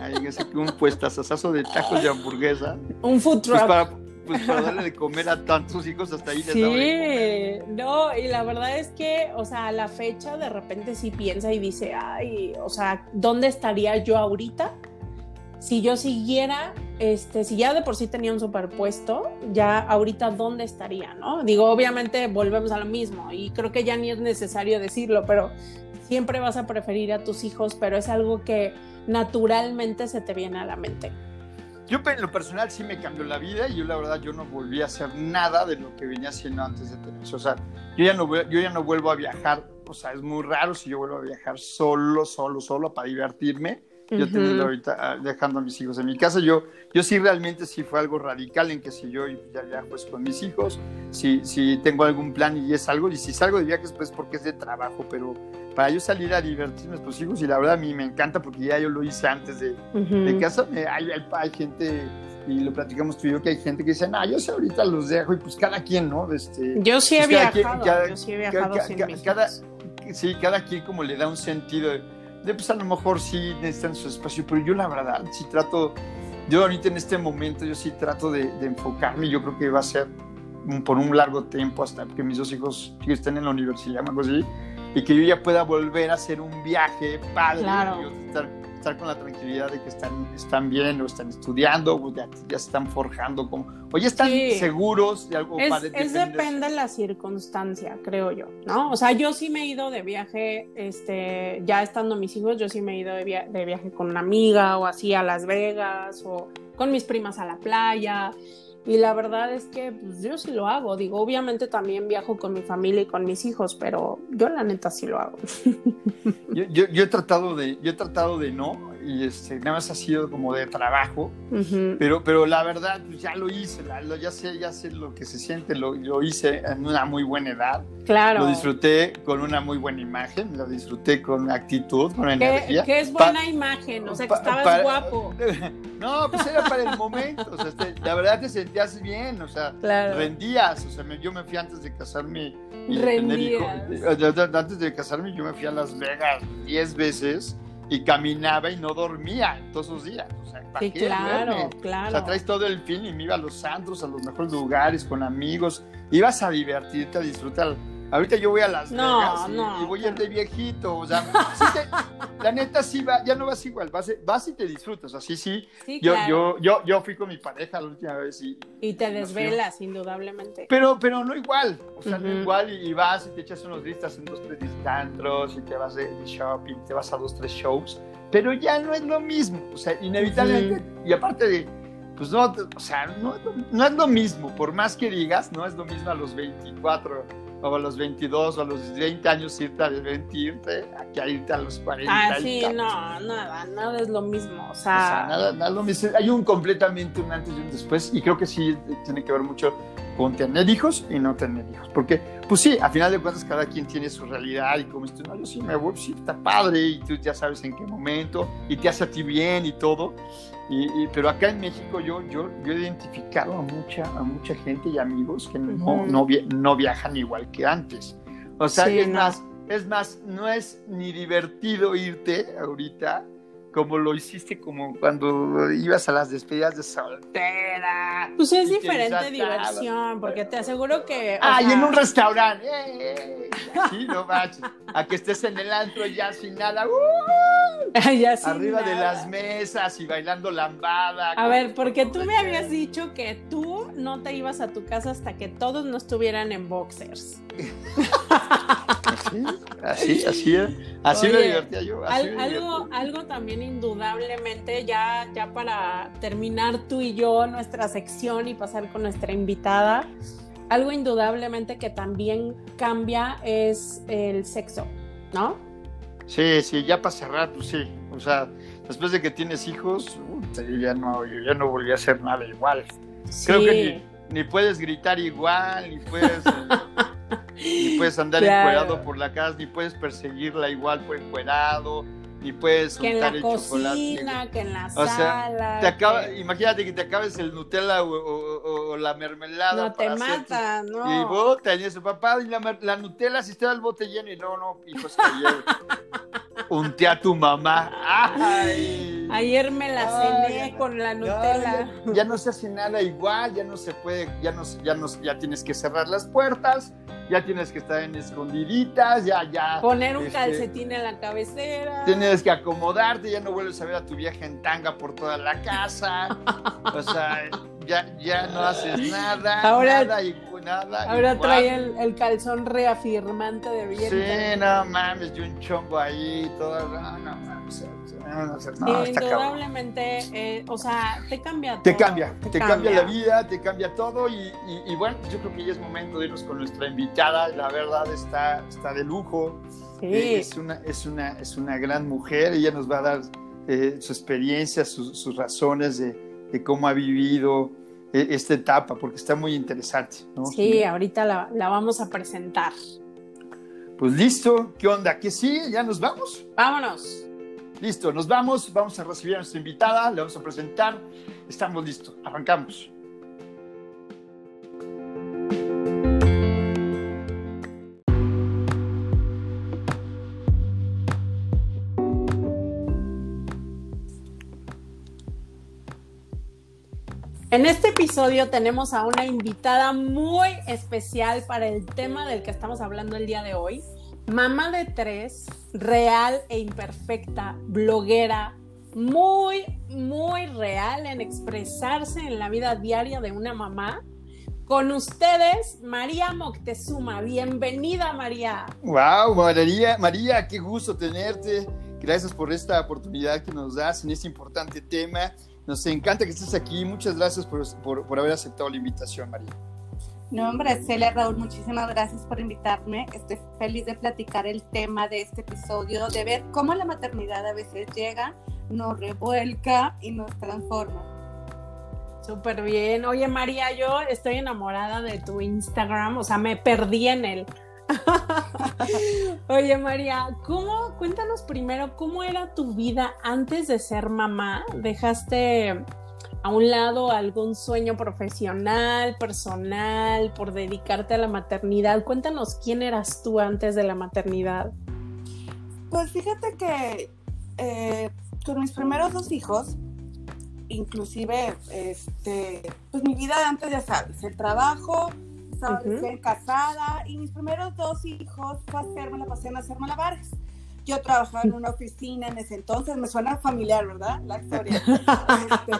Ahí que un puestazazazo de tacos de hamburguesa. Un food pues truck. Pues para, darle de comer a tantos hijos hasta ahí Sí, no, y la verdad es que, o sea, a la fecha de repente sí piensa y dice, ay, o sea, ¿dónde estaría yo ahorita si yo siguiera este, si ya de por sí tenía un superpuesto, ya ahorita dónde estaría, ¿no? Digo, obviamente volvemos a lo mismo y creo que ya ni es necesario decirlo, pero siempre vas a preferir a tus hijos, pero es algo que naturalmente se te viene a la mente. Yo en lo personal sí me cambió la vida y yo la verdad yo no volví a hacer nada de lo que venía haciendo antes de tener eso. O sea, yo ya no, yo ya no vuelvo a viajar, o sea, es muy raro si yo vuelvo a viajar solo, solo, solo para divertirme yo teniendo ahorita, ah, dejando a mis hijos en mi casa, yo, yo sí realmente sí fue algo radical en que si yo ya viajo pues con mis hijos, si, si tengo algún plan y es algo, y si salgo de viajes pues porque es de trabajo, pero para yo salir a divertirme con mis hijos y la verdad a mí me encanta porque ya yo lo hice antes de, de casa, hay, hay, gente y lo platicamos tú y yo, que hay gente que dice, ah, yo sé ahorita los dejo y pues cada quien, ¿no? Este, yo sí he pues, viajado, yo sí he viajado cada, sí, cada quien como le da un sentido pues a lo mejor sí necesitan su espacio, pero yo la verdad sí trato, yo ahorita en este momento yo sí trato de, enfocarme, yo creo que va a ser por un largo tiempo hasta que mis dos hijos estén en la universidad, algo así, y que yo ya pueda volver a hacer un viaje padre, claro. y estar con la tranquilidad de que están, están bien o están estudiando o ya, ya están forjando, como, o ya están seguros de algo. Es, es depende de la circunstancia, creo yo, ¿no? O sea, yo sí me he ido de viaje, este, ya estando mis hijos, yo sí me he ido de, de viaje con una amiga o así a Las Vegas o con mis primas a la playa. Y la verdad es que pues, yo sí lo hago. Digo, obviamente también viajo con mi familia y con mis hijos, pero yo la neta sí lo hago. Yo, yo, yo he tratado de, yo he tratado de no, y este, nada más ha sido como de trabajo, pero, pero la verdad, pues ya lo hice, ya, sé, ya sé lo que se siente, lo, lo, hice en una muy buena edad. Claro. Lo disfruté con una muy buena imagen, lo disfruté con actitud, con energía. Que es buena imagen, o sea, que estabas guapo. No, pues era para el momento, o sea, este, la verdad te sentías bien, o sea, rendías, o sea, yo me fui antes de casarme. Rendías. Antes de casarme yo me fui a Las Vegas 10 veces y caminaba y no dormía todos los días. O sea, sí, claro, claro. O sea, traes todo el fin y me iba a los santos, a los mejores lugares, con amigos. Ibas a divertirte, a disfrutar Ahorita yo voy a Las Vegas y, voy a ir de viejito. O sea, la neta sí va, ya no vas igual, vas, vas y te disfrutas. Así sí. sí yo, yo, yo, yo fui con mi pareja la última vez y. Y te desvelas, indudablemente. Pero, pero no igual. O sea, no igual y, vas y te echas unos listas en dos, tres distantros y te vas de, shopping, te vas a dos, tres shows. Pero ya no es lo mismo. O sea, inevitablemente. Y aparte de pues no, o sea, no, no, es lo mismo, por más que digas, no es lo mismo a los 24 o a los 22 o a los 20 años irte a divertirte, aquí a irte a los 40. Ah, sí, no, nada, nada es lo mismo. O sea, nada, nada lo mismo. Hay un completamente un antes y un después, y creo que sí tiene que ver mucho con tener hijos y no tener hijos. Porque, pues sí, a final de cuentas, cada quien tiene su realidad y como esto, no, yo sí me voy, sí, está padre, y tú ya sabes en qué momento, y te hace a ti bien y todo. Y, pero acá en México yo, yo, yo he identificado a mucha, a mucha gente y amigos que no, no, no, viajan igual que antes. O sea, es, más, es más, no es ni divertido irte ahorita como lo hiciste como cuando ibas a las despedidas de soltera. Pues es diferente diversión, porque te aseguro que... Ah, y en un restaurante. ¡eh! Sí, no manches. A que estés en el antro ya sin nada. ¡uh! ya sin Arriba de las mesas y bailando lambada. A ver, porque tú me habías dicho que tú no te ibas a tu casa hasta que todos no estuvieran en boxers. así, así, así, me divertía yo. algo, algo también indudablemente, ya, ya para terminar tú y yo nuestra sección y pasar con nuestra invitada, algo indudablemente que también cambia es el sexo, ¿no? Sí, sí, ya para cerrar, pues sí. O sea, después de que tienes hijos, ya no, ya no volví a hacer nada igual. Creo que ni, puedes gritar igual, ni puedes... ni puedes andar encuerado por la casa, ni puedes perseguirla igual por encuerado, ni puedes que en la cocina, que en la sala. te acaba, imagínate que te acabes el Nutella o, la mermelada. No te mata, no. Y bota, y su papá, y la, la, Nutella si está el bote lleno, y no, no, hijo, está lleno. Unte a tu mamá. ¡Ay! Ayer me la cené con la Nutella. ya, no se hace nada igual, ya no se puede, ya no, ya no, ya tienes que cerrar las puertas, ya tienes que estar en escondiditas, ya, ya. Poner un este, calcetín en la cabecera. Tienes que acomodarte, ya no vuelves a ver a tu vieja en tanga por toda la casa. o sea, ya, ya no haces nada, ahora, nada y nada. Ahora trae el, calzón reafirmante de bien. Sí, no mames, yo un chongo ahí, todo, no, no mames. No, Indudablemente, eh, o sea, te cambia Te cambia, te, cambia. la vida, te cambia todo y, bueno, yo creo que ya es momento de irnos con nuestra invitada, la verdad está, está de lujo. Eh, es, una, es, una, es una gran mujer, ella nos va a dar eh, su experiencia, sus razones de, de cómo ha vivido esta etapa, porque está muy interesante. ¿no? Sí, ahorita la, la, vamos a presentar. Pues listo, ¿qué onda? ¿Que sí? ¿Ya nos vamos? Vámonos. Listo, nos vamos, vamos a recibir a nuestra invitada, le vamos a presentar. Estamos listos, arrancamos. En este episodio tenemos a una invitada muy especial para el tema del que estamos hablando el día de hoy. Mamá de tres, real e imperfecta, bloguera, muy, muy real en expresarse en la vida diaria de una mamá. Con ustedes, María Moctezuma. Bienvenida, María. Wow, María, María, qué gusto tenerte. Gracias por esta oportunidad que nos das en este importante tema nos encanta que estés aquí. Muchas gracias por, haber aceptado la invitación, María. No, hombre, Celia Raúl, muchísimas gracias por invitarme. Estoy feliz de platicar el tema de este episodio, de ver cómo la maternidad a veces llega, nos revuelca y nos transforma. Súper bien. Oye, María, yo estoy enamorada de tu Instagram, o sea, me perdí en él. Oye, María, ¿cómo, cuéntanos primero cómo era tu vida antes de ser mamá? ¿Dejaste a un lado algún sueño profesional, personal, por dedicarte a la maternidad? Cuéntanos quién eras tú antes de la maternidad. Pues fíjate que eh, con mis primeros dos hijos, inclusive, este, pues mi vida antes ya sabes, el trabajo, estaba recién casada y mis primeros dos hijos fue hacerme la pasión a hacer malabares. Yo trabajaba en una oficina en ese entonces, me suena familiar, ¿verdad? La historia. Este,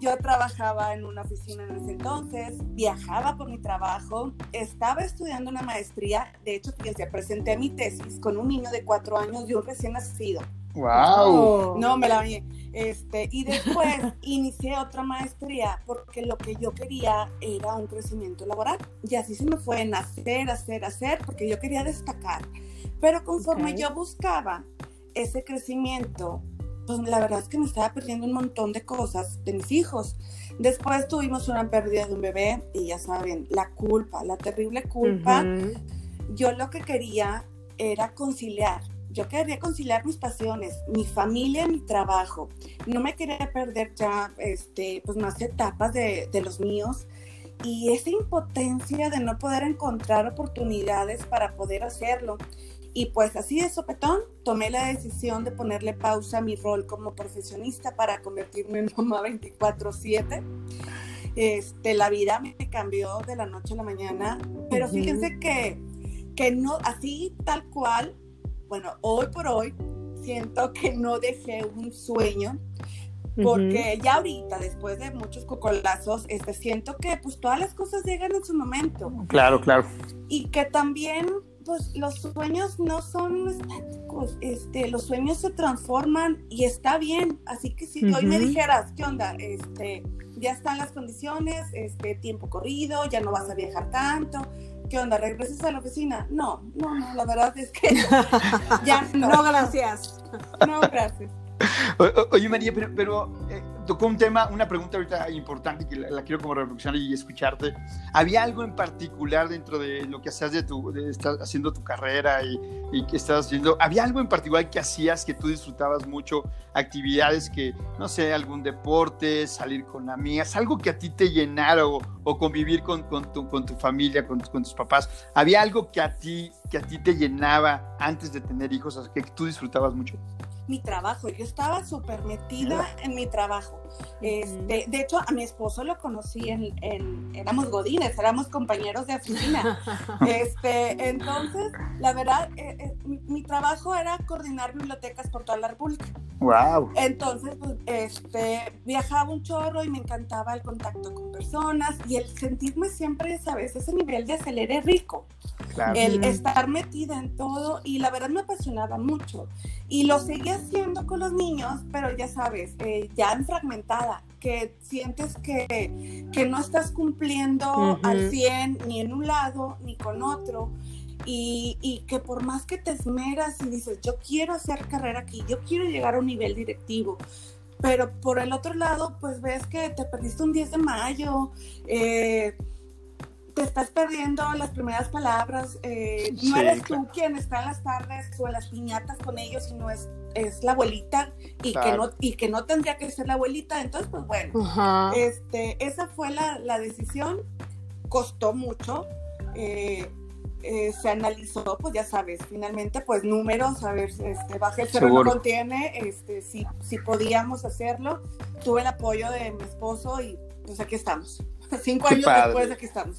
yo trabajaba en una oficina en ese entonces, viajaba por mi trabajo, estaba estudiando una maestría, de hecho, fíjense, presenté mi tesis con un niño de cuatro años y un recién nacido. ¡Wow! No, me la vi. Este, y después inicié otra maestría porque lo que yo quería era un crecimiento laboral. Y así se me fue en hacer, hacer, hacer, porque yo quería destacar. Pero conforme yo buscaba ese crecimiento, pues la verdad es que me estaba perdiendo un montón de cosas de mis hijos. Después tuvimos una pérdida de un bebé y ya saben, la culpa, la terrible culpa. Yo lo que quería era conciliar yo quería conciliar mis pasiones, mi familia, mi trabajo. No me quería perder ya este, pues más etapas de, de los míos y esa impotencia de no poder encontrar oportunidades para poder hacerlo. Y pues así de sopetón tomé la decisión de ponerle pausa a mi rol como profesionista para convertirme en mamá 24/7. Este, la vida me cambió de la noche a la mañana, pero fíjense que, que no, así tal cual, bueno, hoy por hoy siento que no dejé un sueño, porque ya ahorita, después de muchos cocolazos, este, siento que pues todas las cosas llegan en su momento. Claro, claro. Y que también, pues los sueños no son estáticos, este, los sueños se transforman y está bien. Así que si hoy me dijeras, ¿qué onda? Este, ya están las condiciones, este, tiempo corrido, ya no vas a viajar tanto, ¿qué onda? ¿Regresas a la oficina? No, no, no, la verdad es que ya no. No, gracias. No, gracias. oye, María, pero, pero eh, tocó un tema, una pregunta ahorita importante que la, quiero como reflexionar y escucharte. ¿Había algo en particular dentro de lo que hacías de tu, de estar haciendo tu carrera y, y, que estabas haciendo? ¿Había algo en particular que hacías que tú disfrutabas mucho? Actividades que, no sé, algún deporte, salir con amigas, algo que a ti te llenara o, o convivir con, con, tu, con tu familia, con, con, tus papás. ¿Había algo que a ti, que a ti te llenaba antes de tener hijos, que tú disfrutabas mucho? Mi trabajo. Yo estaba súper metida en mi trabajo. Este, de hecho, a mi esposo lo conocí en, en, éramos godines, éramos compañeros de oficina. Este, entonces, la verdad, eh, eh, mi, trabajo era coordinar bibliotecas por toda la República. Wow. Entonces, pues, este, viajaba un chorro y me encantaba el contacto con personas y el sentirme siempre, sabes, ese nivel de acelere rico. El estar metida en todo y la verdad me apasionaba mucho. Y lo seguía haciendo con los niños, pero ya sabes, eh, ya en fragmentada, que sientes que, que no estás cumpliendo al 100 ni en un lado ni con otro. Y, y, que por más que te esmeras y dices, yo quiero hacer carrera aquí, yo quiero llegar a un nivel directivo, pero por el otro lado, pues ves que te perdiste un 10 de mayo, eh, te estás perdiendo las primeras palabras, eh, no eres tú quien está en las tardes o en las piñatas con ellos, sino es, es la abuelita y, que no, y que no tendría que ser la abuelita. Entonces, pues bueno, este, esa fue la, la decisión, costó mucho. Eh, eh, se analizó, pues ya sabes, finalmente, pues números, a ver, este, baja el cerro no contiene, este, si, si podíamos hacerlo, tuve el apoyo de mi esposo y pues aquí estamos. Cinco años después aquí estamos.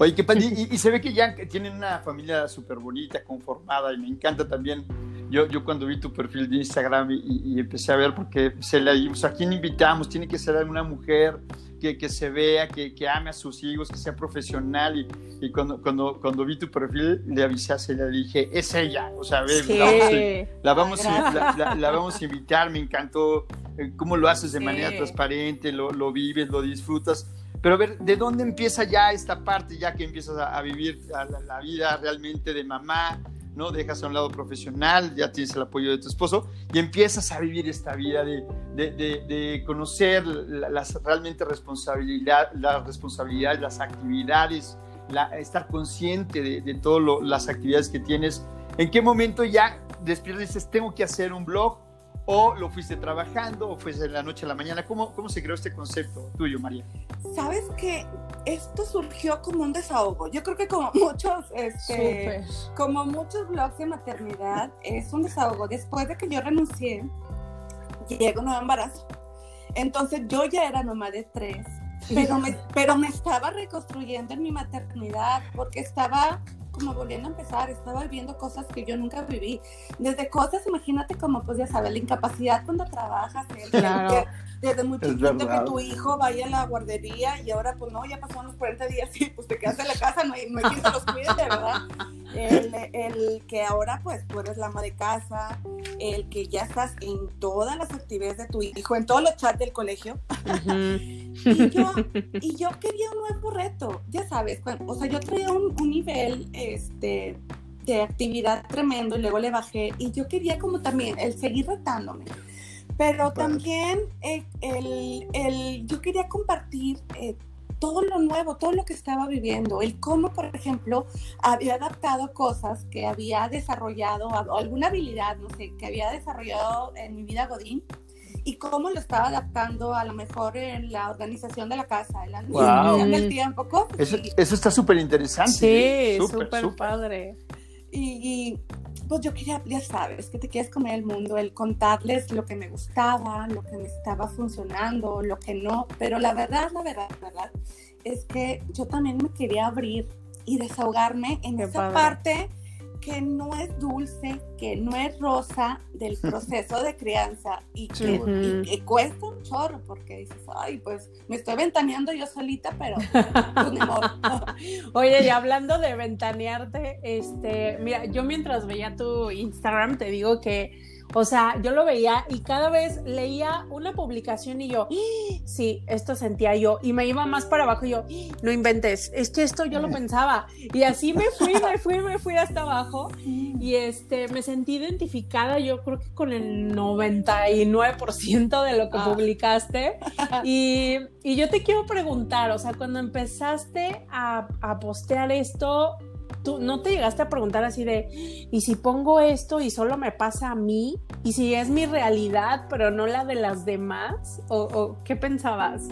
Oye, qué y, y, se ve que ya tienen una familia súper bonita, conformada, y me encanta también. Yo, yo cuando vi tu perfil de Instagram y, empecé a ver, porque se le dimos, ¿a quién invitamos? Tiene que ser una mujer que, que se vea, que, que, ame a sus hijos, que sea profesional. Y, y cuando, cuando, cuando vi tu perfil, le avisé a Celia, le dije, es ella. O sea, ve, la, vamos a, la, la, vamos a invitar, me encantó eh, cómo lo haces de manera transparente, lo, lo vives, lo disfrutas pero a ver, ¿de dónde empieza ya esta parte, ya que empiezas a, vivir la, vida realmente de mamá, ¿no? Dejas a un lado profesional, ya tienes el apoyo de tu esposo y empiezas a vivir esta vida de, de, de, conocer las realmente responsabilidad, las responsabilidades, las actividades, estar consciente de, todas las actividades que tienes. ¿En qué momento ya despiertas dices, tengo que hacer un blog? ¿O lo fuiste trabajando o fue de la noche a la mañana? ¿Cómo, cómo se creó este concepto tuyo, María? Sabes que esto surgió como un desahogo. Yo creo que como muchos, este, como muchos blogs de maternidad, es un desahogo. Después de que yo renuncié, llegó un nuevo embarazo. Entonces yo ya era mamá de tres, pero me, pero me estaba reconstruyendo en mi maternidad porque estaba como volviendo a empezar, estaba viviendo cosas que yo nunca viví. Desde cosas, imagínate como, pues ya sabes, la incapacidad cuando trabajas, desde muy chiquito que tu hijo vaya a la guardería y ahora pues no, ya pasaron los 40 días y pues te quedas en la casa, no hay, no hay quien se los cuide, de verdad. El, el, que ahora pues tú eres la ama de casa, el que ya estás en todas las actividades de tu hijo, en todos los chats del colegio. y, yo, y yo quería un nuevo reto, ya sabes, o sea, yo traía un, un nivel este, de actividad tremendo y luego le bajé y yo quería como también el seguir retándome. Pero también eh, el, el, yo quería compartir eh, todo lo nuevo, todo lo que estaba viviendo, el cómo, por ejemplo, había adaptado cosas que había desarrollado, alguna habilidad, no sé, que había desarrollado en mi vida Godín, y cómo lo estaba adaptando a lo mejor en la organización de la casa, en la wow. del tiempo. Eso, eso, está súper interesante. Sí, ¿eh? súper padre. Y, pues yo quería, ya sabes, que te quieres comer el mundo, el contarles lo que me gustaba, lo que me estaba funcionando, lo que no, pero la verdad, la verdad, la verdad, es que yo también me quería abrir y desahogarme en esa parte que no es dulce, que no es rosa del proceso de crianza y que, cuesta un chorro porque dices, ay, pues me estoy ventaneando yo solita, pero pues, Oye, y hablando de ventanearte, este, mira, yo mientras veía tu Instagram te digo que o sea, yo lo veía y cada vez leía una publicación y yo, sí, esto sentía yo. Y me iba más para abajo y yo, no inventes, es que esto yo lo pensaba. Y así me fui, me fui, me fui hasta abajo. Y este, me sentí identificada, yo creo que con el 99% de lo que ah. publicaste. Y, y, yo te quiero preguntar, o sea, cuando empezaste a, a postear esto, tú no te llegaste a preguntar así de, ¿y si pongo esto y solo me pasa a mí? ¿Y si es mi realidad pero no la de las demás? ¿O, qué pensabas?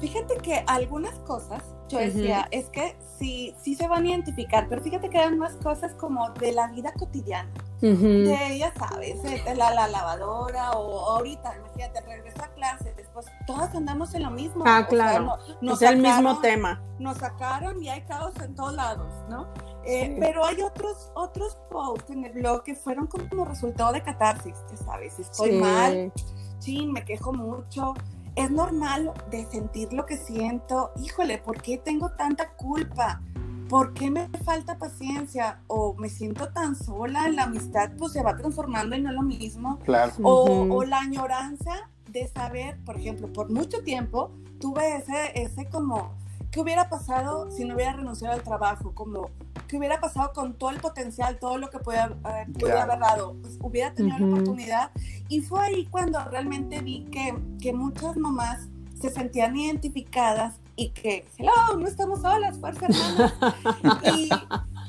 Fíjate que algunas cosas, yo decía, es que sí, sí se van a identificar, pero fíjate que eran más cosas como de la vida cotidiana. de, ya sabes, la, la, lavadora o ahorita, imagínate, regreso a clase, después todas andamos en lo mismo. Ah, claro. no, es el mismo tema. Nos sacaron y hay caos en todos lados, ¿no? Eh, pero hay otros, otros posts en el blog que fueron como resultado de catarsis, ya sabes, estoy mal, sí, me quejo mucho, es normal de sentir lo que siento, híjole, ¿por qué tengo tanta culpa? ¿por qué me falta paciencia? O me siento tan sola, la amistad pues se va transformando y no es lo mismo. Claro. O, la añoranza de saber, por ejemplo, por mucho tiempo tuve ese, ese como, ¿qué hubiera pasado si no hubiera renunciado al trabajo? Como, ¿qué hubiera pasado con todo el potencial, todo lo que podía, eh, haber dado? Pues, hubiera tenido la oportunidad. Y fue ahí cuando realmente vi que, que muchas mamás se sentían identificadas y que, hello, no estamos solas, fuerza hermana. y,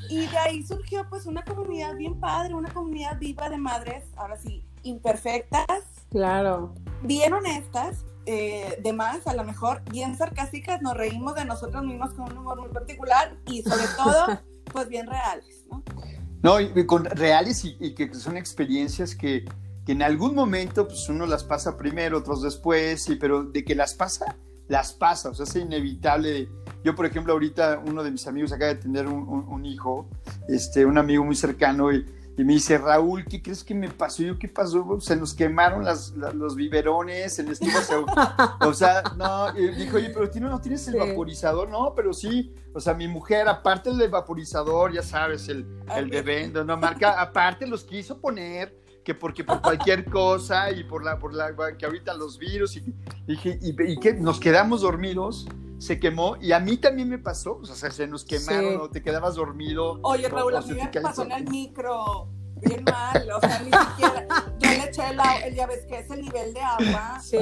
y de ahí surgió pues una comunidad bien padre, una comunidad viva de madres, ahora sí, imperfectas. Claro. Bien honestas, eh, de más, a lo mejor bien sarcásticas, nos reímos de nosotros mismos con un humor muy particular y sobre todo, pues bien reales, ¿no? No, y, con reales y, y, que son experiencias que, que en algún momento pues uno las pasa primero, otros después, y, pero de que las pasa, las pasa, o sea, es inevitable. Yo, por ejemplo, ahorita uno de mis amigos acaba de tener un, hijo, este, un amigo muy cercano, y, me dice, Raúl, ¿qué crees que me pasó? Yo, ¿qué pasó? Se nos quemaron las, los biberones, el estilo, o sea, no, y dijo, oye, pero ¿no tienes el vaporizador? No, pero sí, o sea, mi mujer, aparte del vaporizador, ya sabes, el, el de no marca, aparte los quiso poner, que porque por cualquier cosa y por la, por la que ahorita los virus y, y, que nos quedamos dormidos, se quemó y a mí también me pasó, o sea, se nos quemaron o te quedabas dormido. Oye, Raúl, a mí me pasó en el micro bien mal, o sea, ni siquiera, yo le eché el, ya ves que es el nivel de agua, sí.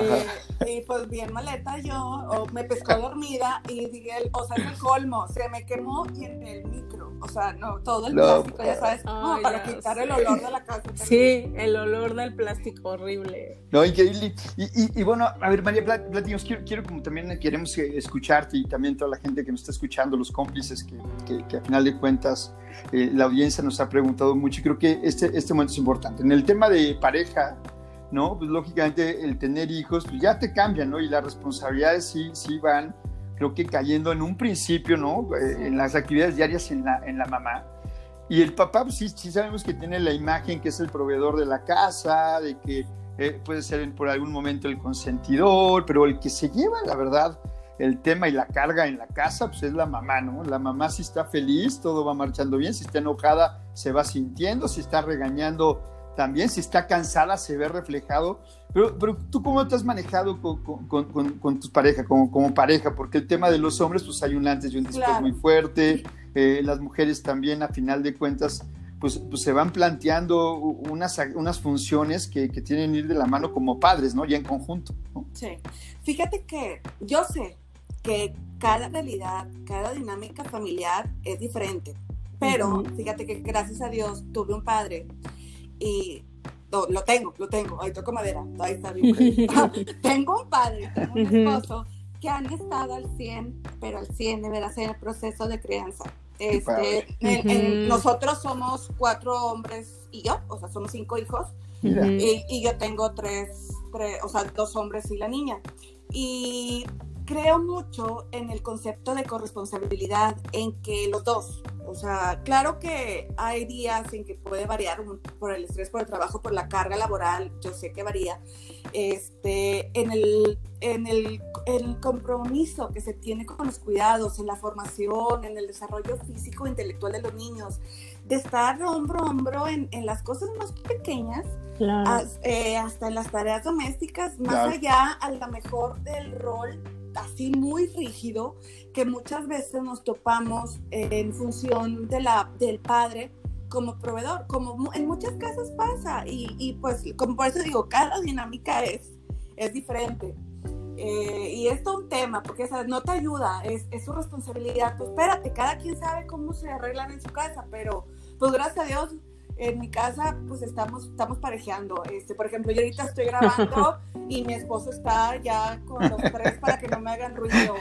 y pues bien maleta yo, o me pescó dormida y dije, o sea, es el colmo, se me quemó y en el micro, o sea, no, todo el plástico, ya sabes, no, para quitar el olor de la casa. Sí, el olor del plástico horrible. No, increíble. Y, y, y bueno, a ver, María, platicamos, quiero, quiero como también queremos escucharte y también toda la gente que nos está escuchando, los cómplices que, que, que a final de cuentas eh, la audiencia nos ha preguntado mucho y creo que este, este momento es importante. En el tema de pareja, ¿no? Pues lógicamente el tener hijos, pues ya te cambian, ¿no? Y las responsabilidades sí, sí van, creo que cayendo en un principio, ¿no? Eh, en las actividades diarias en la, en la mamá. Y el papá, pues sí, sí sabemos que tiene la imagen que es el proveedor de la casa, de que eh, puede ser por algún momento el consentidor, pero el que se lleva, la verdad, el tema y la carga en la casa, pues es la mamá, ¿no? La mamá si está feliz, todo va marchando bien, si está enojada, se va sintiendo, si está regañando también, si está cansada, se ve reflejado. Pero, pero tú cómo te has manejado con, con, con, tus parejas, como, como, pareja, porque el tema de los hombres, pues hay un antes y un después muy fuerte, eh, las mujeres también, a final de cuentas, pues, pues, se van planteando unas, unas funciones que, que, tienen que ir de la mano como padres, ¿no? Ya en conjunto. ¿no? Sí. Fíjate que yo sé que cada realidad, cada dinámica familiar es diferente. Pero fíjate que gracias a Dios tuve un padre y lo tengo, lo tengo, ahí toco madera, ahí está bien. tengo un padre, tengo un esposo que han estado al 100, pero al 100 de veras en el proceso de crianza. Este, nosotros somos cuatro hombres y yo, o sea, somos cinco hijos, y, y, yo tengo tres, tres, o sea, dos hombres y la niña. Y creo mucho en el concepto de corresponsabilidad, en que los dos, o sea, claro que hay días en que puede variar por el estrés, por el trabajo, por la carga laboral, yo sé que varía, este, en el, en el, el compromiso que se tiene con los cuidados, en la formación, en el desarrollo físico e intelectual de los niños, de estar hombro a hombro en, en las cosas más pequeñas, eh, hasta en las tareas domésticas, más allá a lo mejor del rol así muy rígido que muchas veces nos topamos en función de la, del padre como proveedor, como en muchas casas pasa y, pues como por eso digo, cada dinámica es, es diferente. Eh, y esto es un tema, porque ¿sabes? no te ayuda, es, es, su responsabilidad. Pues espérate, cada quien sabe cómo se arreglan en su casa, pero pues gracias a Dios en mi casa, pues estamos, estamos parejeando. Este, por ejemplo, yo ahorita estoy grabando y mi esposo está ya con los tres para que no me hagan ruido.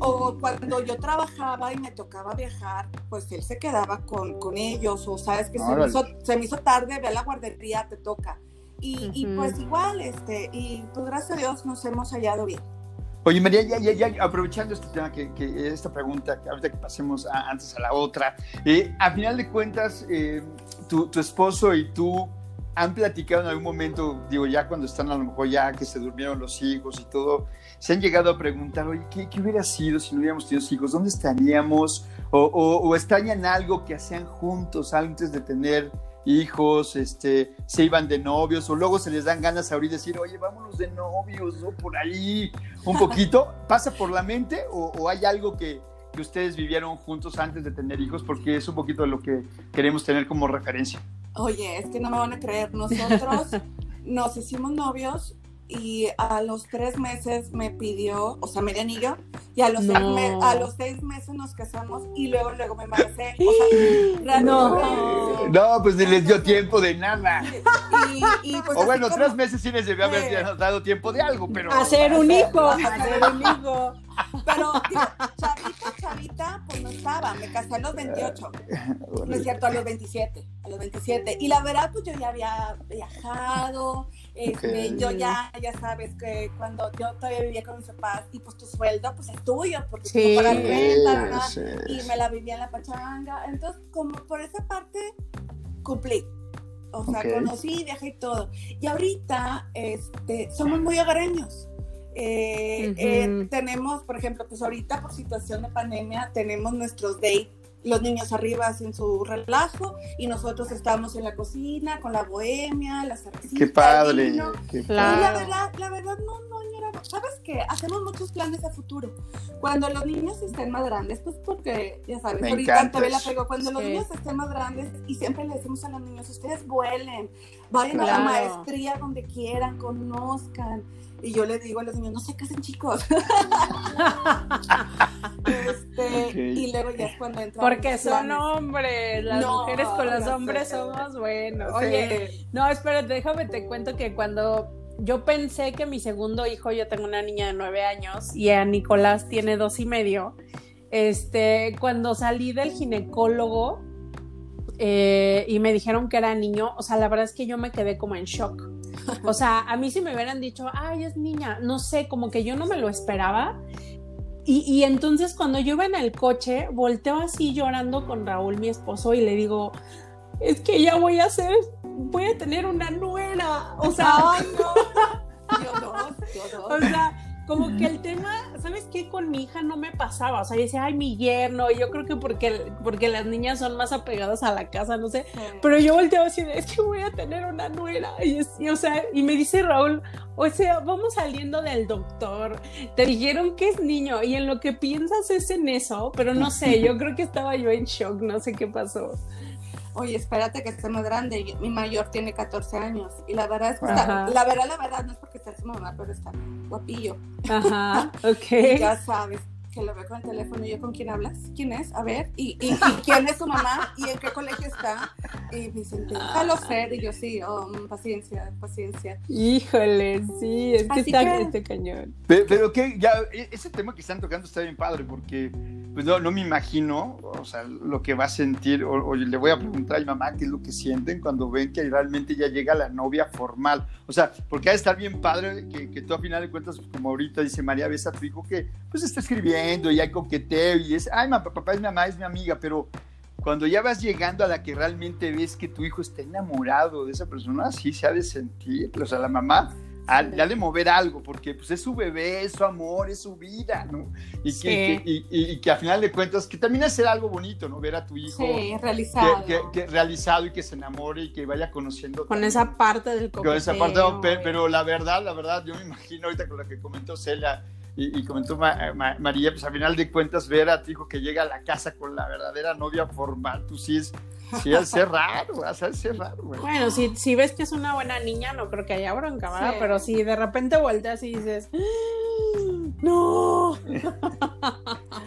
O, o cuando yo trabajaba y me tocaba viajar, pues él se quedaba con, con ellos, o sabes que se me, hizo, se me, hizo, tarde, ve a la guardería, te toca. Y, y pues igual, este, y pues gracias a Dios nos hemos hallado bien. Oye, María, ya, aprovechando este tema, que, esta pregunta, ahorita que pasemos antes a la otra, eh, a final de cuentas, eh, tu, esposo y tú han platicado en algún momento, digo, ya cuando están a lo mejor ya que se durmieron los hijos y todo, se han llegado a preguntar, oye, ¿qué, qué hubiera sido si no hubiéramos tenido hijos? ¿Dónde estaríamos? O, o, o extrañan algo que hacían juntos antes de tener hijos, este, se iban de novios, o luego se les dan ganas ahorita de decir, oye, vámonos de novios, ¿no? Por ahí, un poquito. ¿Pasa por la mente o, hay algo que, que, ustedes vivieron juntos antes de tener hijos? Porque es un poquito de lo que queremos tener como referencia. Oye, es que no me van a creer, nosotros nos hicimos novios y a los tres meses me pidió, o sea, me dio anillo, y a los, seis, a los seis meses nos casamos y luego, luego me embaracé. O sea, no. no, pues ni les dio tiempo de nada. Y, pues o bueno, tres meses sí les debió haber dado tiempo de algo, pero... Hacer un hijo, hacer un hijo. Pero, chavita, chavita, pues no estaba. Me casé a los 28. No es cierto, a los 27. A los 27. Y la verdad, pues yo ya había viajado. Este, Yo ya, ya sabes que cuando yo todavía vivía con mis papás y pues tu sueldo, pues es tuyo, porque sí, tú pagas renta, sí, y me la vivía en la pachanga. Entonces, como por esa parte, cumplí. O sea, conocí, viajé y todo. Y ahorita, este, somos muy hogareños. Eh, eh, tenemos, por ejemplo, pues ahorita por situación de pandemia, tenemos nuestros dates los niños arriba hacen su relajo y nosotros estamos en la cocina con la bohemia, la cervecita. Qué padre. Qué padre. la verdad, la verdad, no, no, ¿sabes qué? Hacemos muchos planes a futuro. Cuando los niños estén más grandes, pues porque, ya sabes, Me ahorita la pego, cuando los niños estén más grandes y siempre le decimos a los niños, ustedes vuelen, vayan a la maestría donde quieran, conozcan y yo le digo a los niños, no se casen chicos. este, Y luego ya es cuando entra. Porque son hombres, las mujeres con los hombres somos buenos. Oye, no, espérate, déjame te cuento que cuando yo pensé que mi segundo hijo, yo tengo una niña de nueve años y a Nicolás tiene dos y medio. Este, cuando salí del ginecólogo eh, y me dijeron que era niño, o sea, la verdad es que yo me quedé como en shock o sea, a mí si me hubieran dicho, ay, es niña, no sé, como que yo no me lo esperaba. Y, y, entonces cuando yo iba en el coche, volteo así llorando con Raúl, mi esposo, y le digo, es que ya voy a ser, voy a tener una nuera. O sea, no. yo no, yo no. O sea, como que el tema, ¿sabes qué? Con mi hija no me pasaba, o sea, yo decía, ay, mi yerno, yo creo que porque, porque las niñas son más apegadas a la casa, no sé, pero yo volteaba así, es que voy a tener una nuera, y, y, o sea, y me dice Raúl, o sea, vamos saliendo del doctor, te dijeron que es niño, y en lo que piensas es en eso, pero no sé, yo creo que estaba yo en shock, no sé qué pasó oye, espérate que esté más grande. Mi mayor tiene 14 años. Y la verdad es que está, la verdad, la verdad, no es porque sea su mamá, pero está guapillo. Ajá, ok. ya sabes que lo veo con el teléfono y yo, ¿con quién hablas? ¿Quién es? A ver, ¿y, y, quién es su mamá? ¿Y en qué colegio está? Y me dicen, déjalo ser. Y yo, sí, oh, mm, paciencia, paciencia. Híjole, sí, es que está este cañón. Pero, pero, que ya, e, ese tema que están tocando está bien padre, porque pues no, no me imagino, o sea, lo que va a sentir, o, le voy a preguntar a mi mamá qué es lo que sienten cuando ven que realmente ya llega la novia formal. O sea, porque ha de estar bien padre que, que tú a final de cuentas, como ahorita dice María, ves a tu hijo que pues está escribiendo y hay coqueteo y es, ay, papá, papá es mi mamá, es mi amiga, pero cuando ya vas llegando a la que realmente ves que tu hijo está enamorado de esa persona, sí se ha de sentir, o sea, la mamá ha, de mover algo, porque pues es su bebé, es su amor, es su vida, ¿no? Y que, y, que a final de cuentas, que también es ser algo bonito, ¿no? Ver a tu hijo realizado. Que, realizado y que se enamore y que vaya conociendo. Con esa parte del Con esa parte, pero, la verdad, la verdad, yo me imagino ahorita con lo que comentó Celia, y, comentó María, pues a final de cuentas ver a tu hijo que llega a la casa con la verdadera novia formal, pues sí es, Sí, es raro, es raro, güey. Bueno, si, si ves que es una buena niña, no creo que haya bronca, ¿verdad? Pero si de repente volteas y dices, ¡No!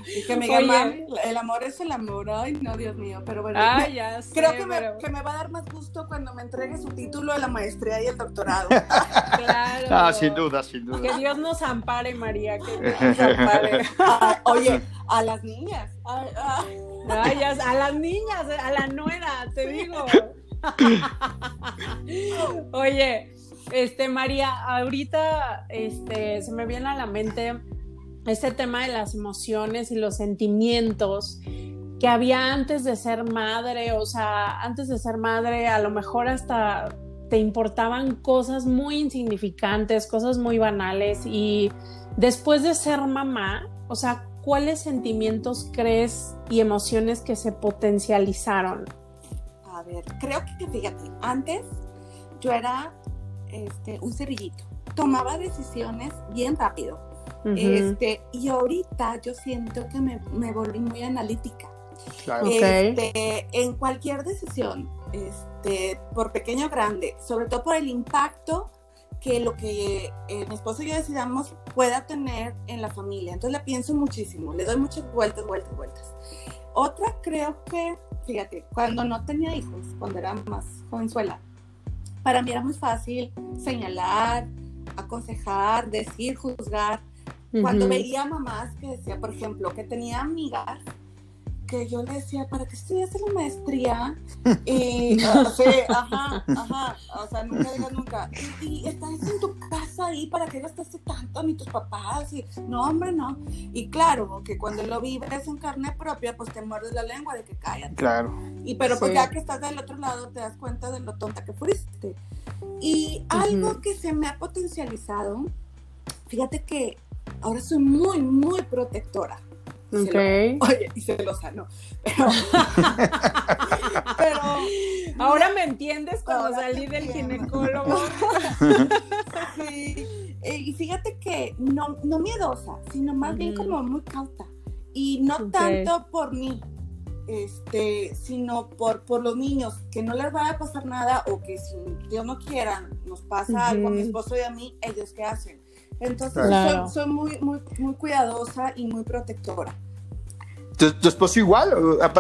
Y que me digan, el amor es el amor. Ay, no, Dios mío. Pero bueno, creo que, me, va a dar más gusto cuando me entregue su título de la maestría y el doctorado. claro. Ah, sin duda, sin duda. Que Dios nos ampare, María. Que Dios nos ampare. oye, a las niñas. Ay, a las niñas, a la nuera, te digo. Oye, este, María, ahorita este, se me viene a la mente este tema de las emociones y los sentimientos que había antes de ser madre, o sea, antes de ser madre, a lo mejor hasta te importaban cosas muy insignificantes, cosas muy banales y después de ser mamá, o sea, ¿cuáles sentimientos crees y emociones que se potencializaron? A ver, creo que fíjate, antes yo era este, un cerillito, tomaba decisiones bien rápido. este, y ahorita yo siento que me, me volví muy analítica. Este, en cualquier decisión, este, por pequeño o grande, sobre todo por el impacto que lo que eh, mi esposo y yo decidamos pueda tener en la familia. Entonces le pienso muchísimo, le doy muchas vueltas, vueltas, vueltas. Otra creo que, fíjate, cuando no tenía hijos, cuando era más jovenzuela, para mí era muy fácil señalar, aconsejar, decir, juzgar. Cuando veía mamás que decía, por ejemplo, que tenía amigas que yo le decía, ¿para qué estudias la maestría? Y, o sea, ajá, ajá, o sea, nunca digas nunca. Y, estás en tu casa ahí, ¿para qué gastaste tanto ni tus papás? Y, no, hombre, no. Y claro, que cuando lo vives en carne propia, pues te muerdes la lengua de que cállate. Claro. Y pero pues ya que estás del otro lado, te das cuenta de lo tonta que fuiste. Y algo que se me ha potencializado, fíjate que ahora soy muy, muy protectora. Okay. oye, y se lo sanó. Pero, ahora me entiendes cuando salí del ginecólogo. sí. Eh, y fíjate que no, no miedosa, sino más bien como muy cauta. Y no tanto por mí, este, sino por, por los niños, que no les vaya a pasar nada o que si Dios no quiera nos pasa algo a mi esposo y a mí, ellos qué hacen. Entonces soy, muy, muy, muy cuidadosa y muy protectora. ¿Tu, esposo igual?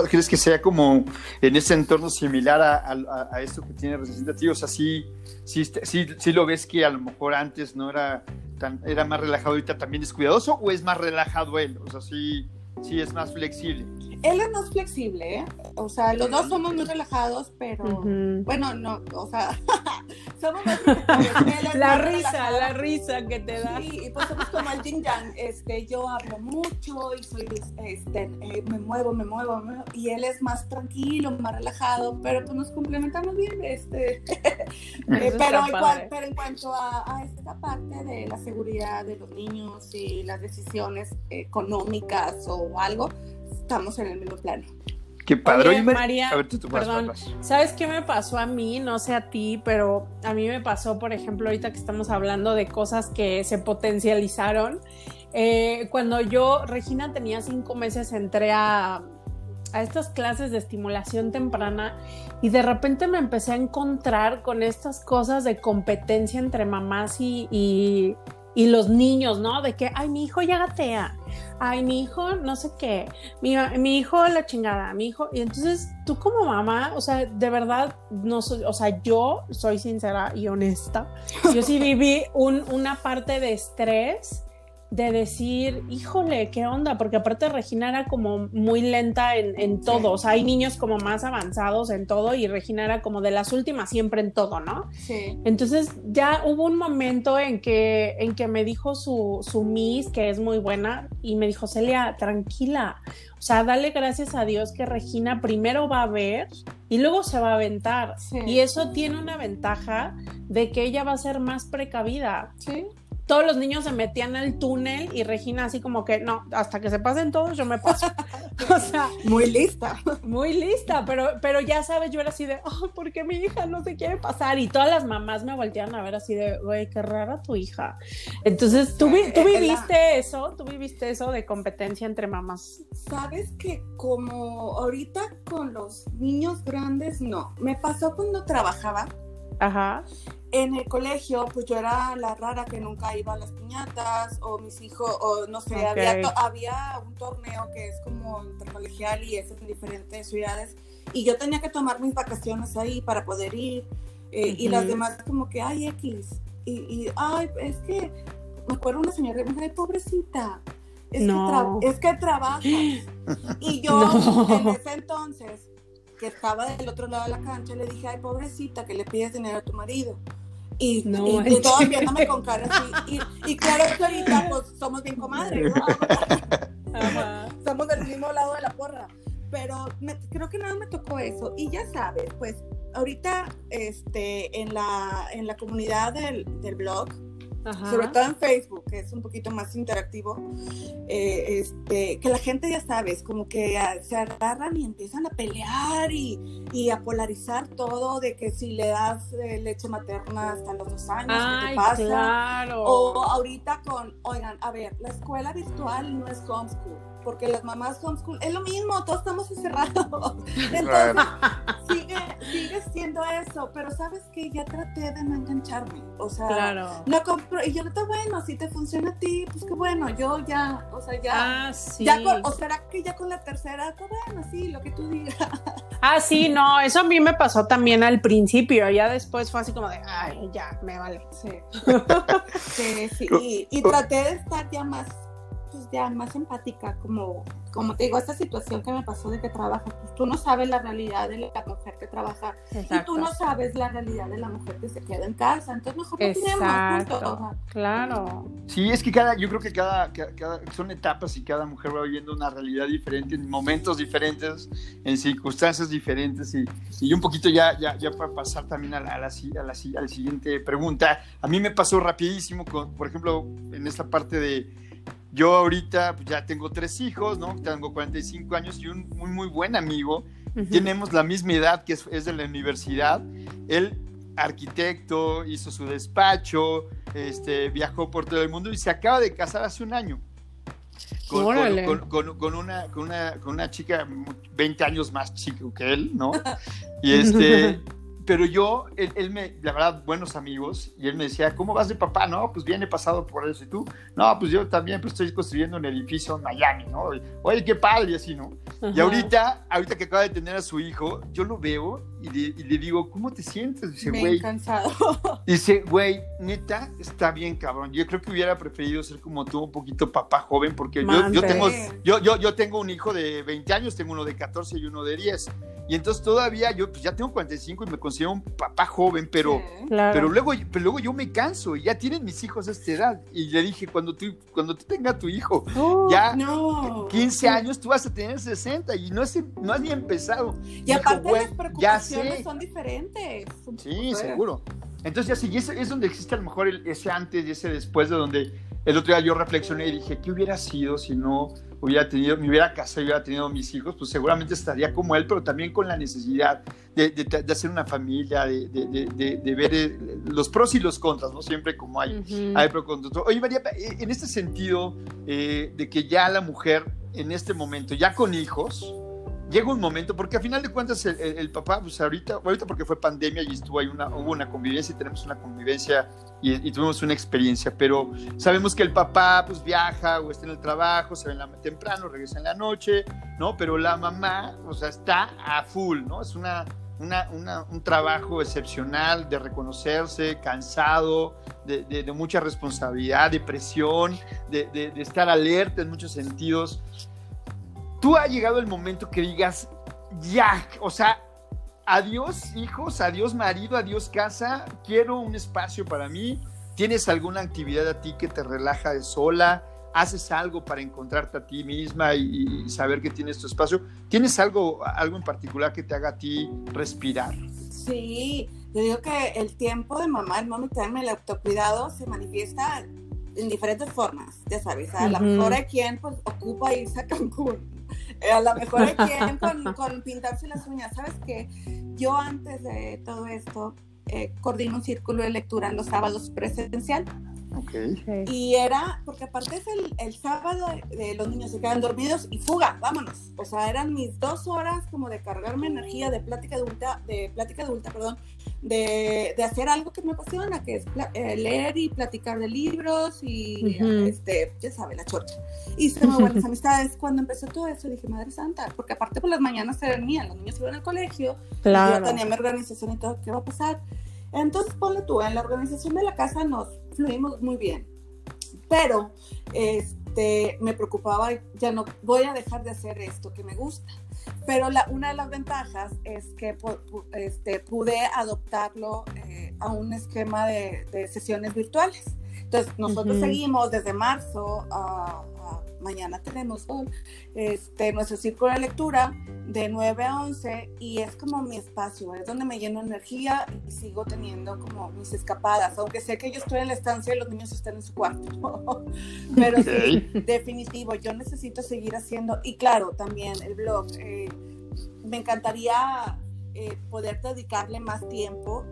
¿Crees que sea como en ese entorno similar a, a, esto que tiene representativo? O sea, sí, sí, sí, sí, lo ves que a lo mejor antes no era tan, era más relajado, ahorita también es cuidadoso o es más relajado él? O sea, sí, sí es más flexible. Él es más flexible, ¿eh? O sea, los dos somos muy relajados, pero bueno, no, o sea, somos más La risa, la risa que te da. Sí, y pues somos como el yin yang. Este, yo hablo mucho y soy, este, eh, me muevo, me muevo, me muevo, y él es más tranquilo, más relajado, pero pues nos complementamos bien, este. Eh, pero, pero, en cuanto a, a, esta parte de la seguridad de los niños y las decisiones económicas o algo, estamos en el mismo plano. Qué padre. Oye, María, a ver, tú, perdón, ¿sabes qué me pasó a mí? No sé a ti, pero a mí me pasó, por ejemplo, ahorita que estamos hablando de cosas que se potencializaron. Eh, cuando yo, Regina, tenía cinco meses, entré a, a estas clases de estimulación temprana y de repente me empecé a encontrar con estas cosas de competencia entre mamás y, y, y los niños, ¿no? De que, ay, mi hijo ya gatea ay, mi hijo, no sé qué, mi, mi, hijo la chingada, mi hijo, y entonces tú como mamá, o sea, de verdad, no soy, o sea, yo soy sincera y honesta, yo sí viví un, una parte de estrés de decir, híjole, ¿qué onda? Porque aparte Regina era como muy lenta en, en todo, o sea, hay niños como más avanzados en todo y Regina era como de las últimas siempre en todo, ¿no? Sí. Entonces ya hubo un momento en que, en que me dijo su, su Miss, que es muy buena, y me dijo, Celia, tranquila, o sea, dale gracias a Dios que Regina primero va a ver y luego se va a aventar. Y eso tiene una ventaja de que ella va a ser más precavida. Sí todos los niños se metían al túnel y Regina así como que no, hasta que se pasen todos yo me paso. o sea, muy lista. Muy lista, pero, pero ya sabes, yo era así de, oh, ¿por qué mi hija no se quiere pasar? Y todas las mamás me voltean a ver así de, güey, qué rara tu hija. Entonces, ¿tú, ¿tú viviste eso? ¿Tú viviste eso de competencia entre mamás? Sabes que como ahorita con los niños grandes, no. Me pasó cuando trabajaba. Ajá en el colegio, pues yo era la rara que nunca iba a las piñatas, o mis hijos, o no sé, había, había un torneo que es como intercolegial y es en diferentes ciudades, y yo tenía que tomar mis vacaciones ahí para poder ir, eh, y las demás como que, ay, X, y, y, ay, es que, me acuerdo una señora que me dijo, ay, pobrecita, es, no. que, es que trabajas. y yo, en ese entonces, que estaba del otro lado de la cancha, le dije, ay, pobrecita, que le pides dinero a tu marido. Y, no, y, todos viéndome con cara así. Y, claro que ahorita pues somos bien comadres, ¿no? Somos del mismo lado de la porra. Pero creo que nada me tocó eso. Y ya sabes, pues ahorita este, en, la, en la comunidad del, del blog, sobre todo en Facebook, que es un poquito más interactivo, eh, este, que la gente ya sabes, como que se agarran y empiezan a pelear y, y a polarizar todo, de que si le das eh, leche materna hasta los dos años, ¿qué te pasa? Claro. O ahorita con, oigan, a ver, la escuela virtual no es homeschool porque las mamás homeschool es lo mismo, todos estamos encerrados. Entonces, sigue, eso, pero sabes que ya traté de no engancharme. O sea, no compro, y yo está bueno, si te funciona a ti, pues qué bueno, yo ya, o sea, ya. Ah, sí. o será que ya con la tercera, está bueno, sí, lo que tú digas. Ah, sí, no, eso a mí me pasó también al principio, ya después fue así como de, ay, ya, me vale. Sí. sí, sí. Y, y traté de estar ya más más empática, como, como te digo, esta situación que me pasó de que trabajas, pues tú no sabes la realidad de la mujer que trabaja y tú no sabes la realidad de la mujer que se queda en casa, entonces mejor no tenemos Claro. Sí, es que cada, yo creo que cada, cada, son etapas y cada mujer va viviendo una realidad diferente en momentos diferentes, en circunstancias diferentes y, y un poquito ya, ya, ya para pasar también a la, a la, a la, siguiente pregunta, a mí me pasó rapidísimo, con, por ejemplo, en esta parte de yo ahorita pues, ya tengo tres hijos, ¿no? Tengo 45 años y un muy, muy buen amigo. Tenemos la misma edad que es, de la universidad. Él, arquitecto, hizo su despacho, este, viajó por todo el mundo y se acaba de casar hace un año. Con, con, con, una, con, una, con una chica 20 años más chico que él, ¿no? Y este, pero yo, él, me, la verdad, buenos amigos, y él me decía, ¿cómo vas de papá? No, pues viene pasado por eso, ¿y tú? No, pues yo también pues, estoy construyendo un edificio en Miami, ¿no? Oye, qué padre, y así, ¿no? Y ahorita, ahorita que acaba de tener a su hijo, yo lo veo y le, digo, ¿cómo te sientes? Dice, güey. cansado. Dice, güey, neta, está bien, cabrón. Yo creo que hubiera preferido ser como tú, un poquito papá joven, porque yo, yo, tengo, yo, yo, yo tengo un hijo de 20 años, tengo uno de 14 y uno de 10. Y entonces todavía yo pues ya tengo 45 y me considero un papá joven, pero, pero, luego, pero luego yo me canso y ya tienen mis hijos a esta edad. Y le dije, cuando tú, cuando tú tengas tu hijo, oh, ya 15 años, tú vas a tener 60 y no, es, no has ni empezado. Y aparte las preocupaciones son diferentes. Sí, seguro. Entonces ya sí, es, es donde existe a lo mejor ese antes y ese después de donde el otro día yo reflexioné y dije, ¿qué hubiera sido si no hubiera tenido, me hubiera casado y hubiera tenido mis hijos? Pues seguramente estaría como él, pero también con la necesidad de, de, hacer una familia, de, de, ver eh, los pros y los contras, ¿no? Siempre como hay, hay pro Oye, María, eh, en este sentido eh, de que ya la mujer en este momento, ya con hijos, llega un momento, porque a final de cuentas el, papá, pues ahorita, ahorita porque fue pandemia y estuvo ahí una, hubo una convivencia y tenemos una convivencia y, tuvimos una experiencia, pero sabemos que el papá pues viaja o está en el trabajo, se ve en la, temprano, regresa en la noche, ¿no? Pero la mamá, o sea, está a full, ¿no? Es una, una, un trabajo excepcional de reconocerse, cansado, de, de, mucha responsabilidad, de presión, de, de, estar alerta en muchos sentidos tú ha llegado el momento que digas, ya, o sea, adiós hijos, adiós marido, adiós casa, quiero un espacio para mí. ¿Tienes alguna actividad a ti que te relaja de sola? ¿Haces algo para encontrarte a ti misma y, saber que tienes tu espacio? ¿Tienes algo, algo en particular que te haga a ti respirar? Sí, yo digo que el tiempo de mamá, el mommy time, el autocuidado se manifiesta en diferentes formas, ya sabes. A lo mejor hay quien pues, ocupa irse a Cancún a lo mejor hay quien con, pintarse las uñas. ¿Sabes qué? Yo antes de todo esto eh, coordino un círculo de lectura en los sábados presencial. Y era, porque aparte es el, el sábado, de, los niños se quedan dormidos y fuga, vámonos. O sea, eran mis dos horas como de cargarme energía de plática adulta, de plática adulta, perdón, de, de hacer algo que me apasiona, que es eh, leer y platicar de libros y, este, ya sabe, la chorcha. Hice muy buenas amistades. Cuando empezó todo eso dije, Madre Santa, porque aparte por las mañanas eran mías, los niños iban al colegio, yo tenía mi organización y todo, ¿qué va a pasar? Entonces, ponle tú, en la organización de la casa nos fluimos muy bien, pero este, me preocupaba, ya no voy a dejar de hacer esto que me gusta. Pero la, una de las ventajas es que este, pude adoptarlo eh, a un esquema de, de, sesiones virtuales. Entonces, nosotros seguimos desde marzo a mañana tenemos este, nuestro círculo de lectura de 9 a 11 y es como mi espacio, es donde me lleno energía y sigo teniendo como mis escapadas, aunque sé que yo estoy en la estancia y los niños están en su cuarto. Pero sí, definitivo, yo necesito seguir haciendo y claro, también el blog. Eh, me encantaría eh, poder dedicarle más tiempo,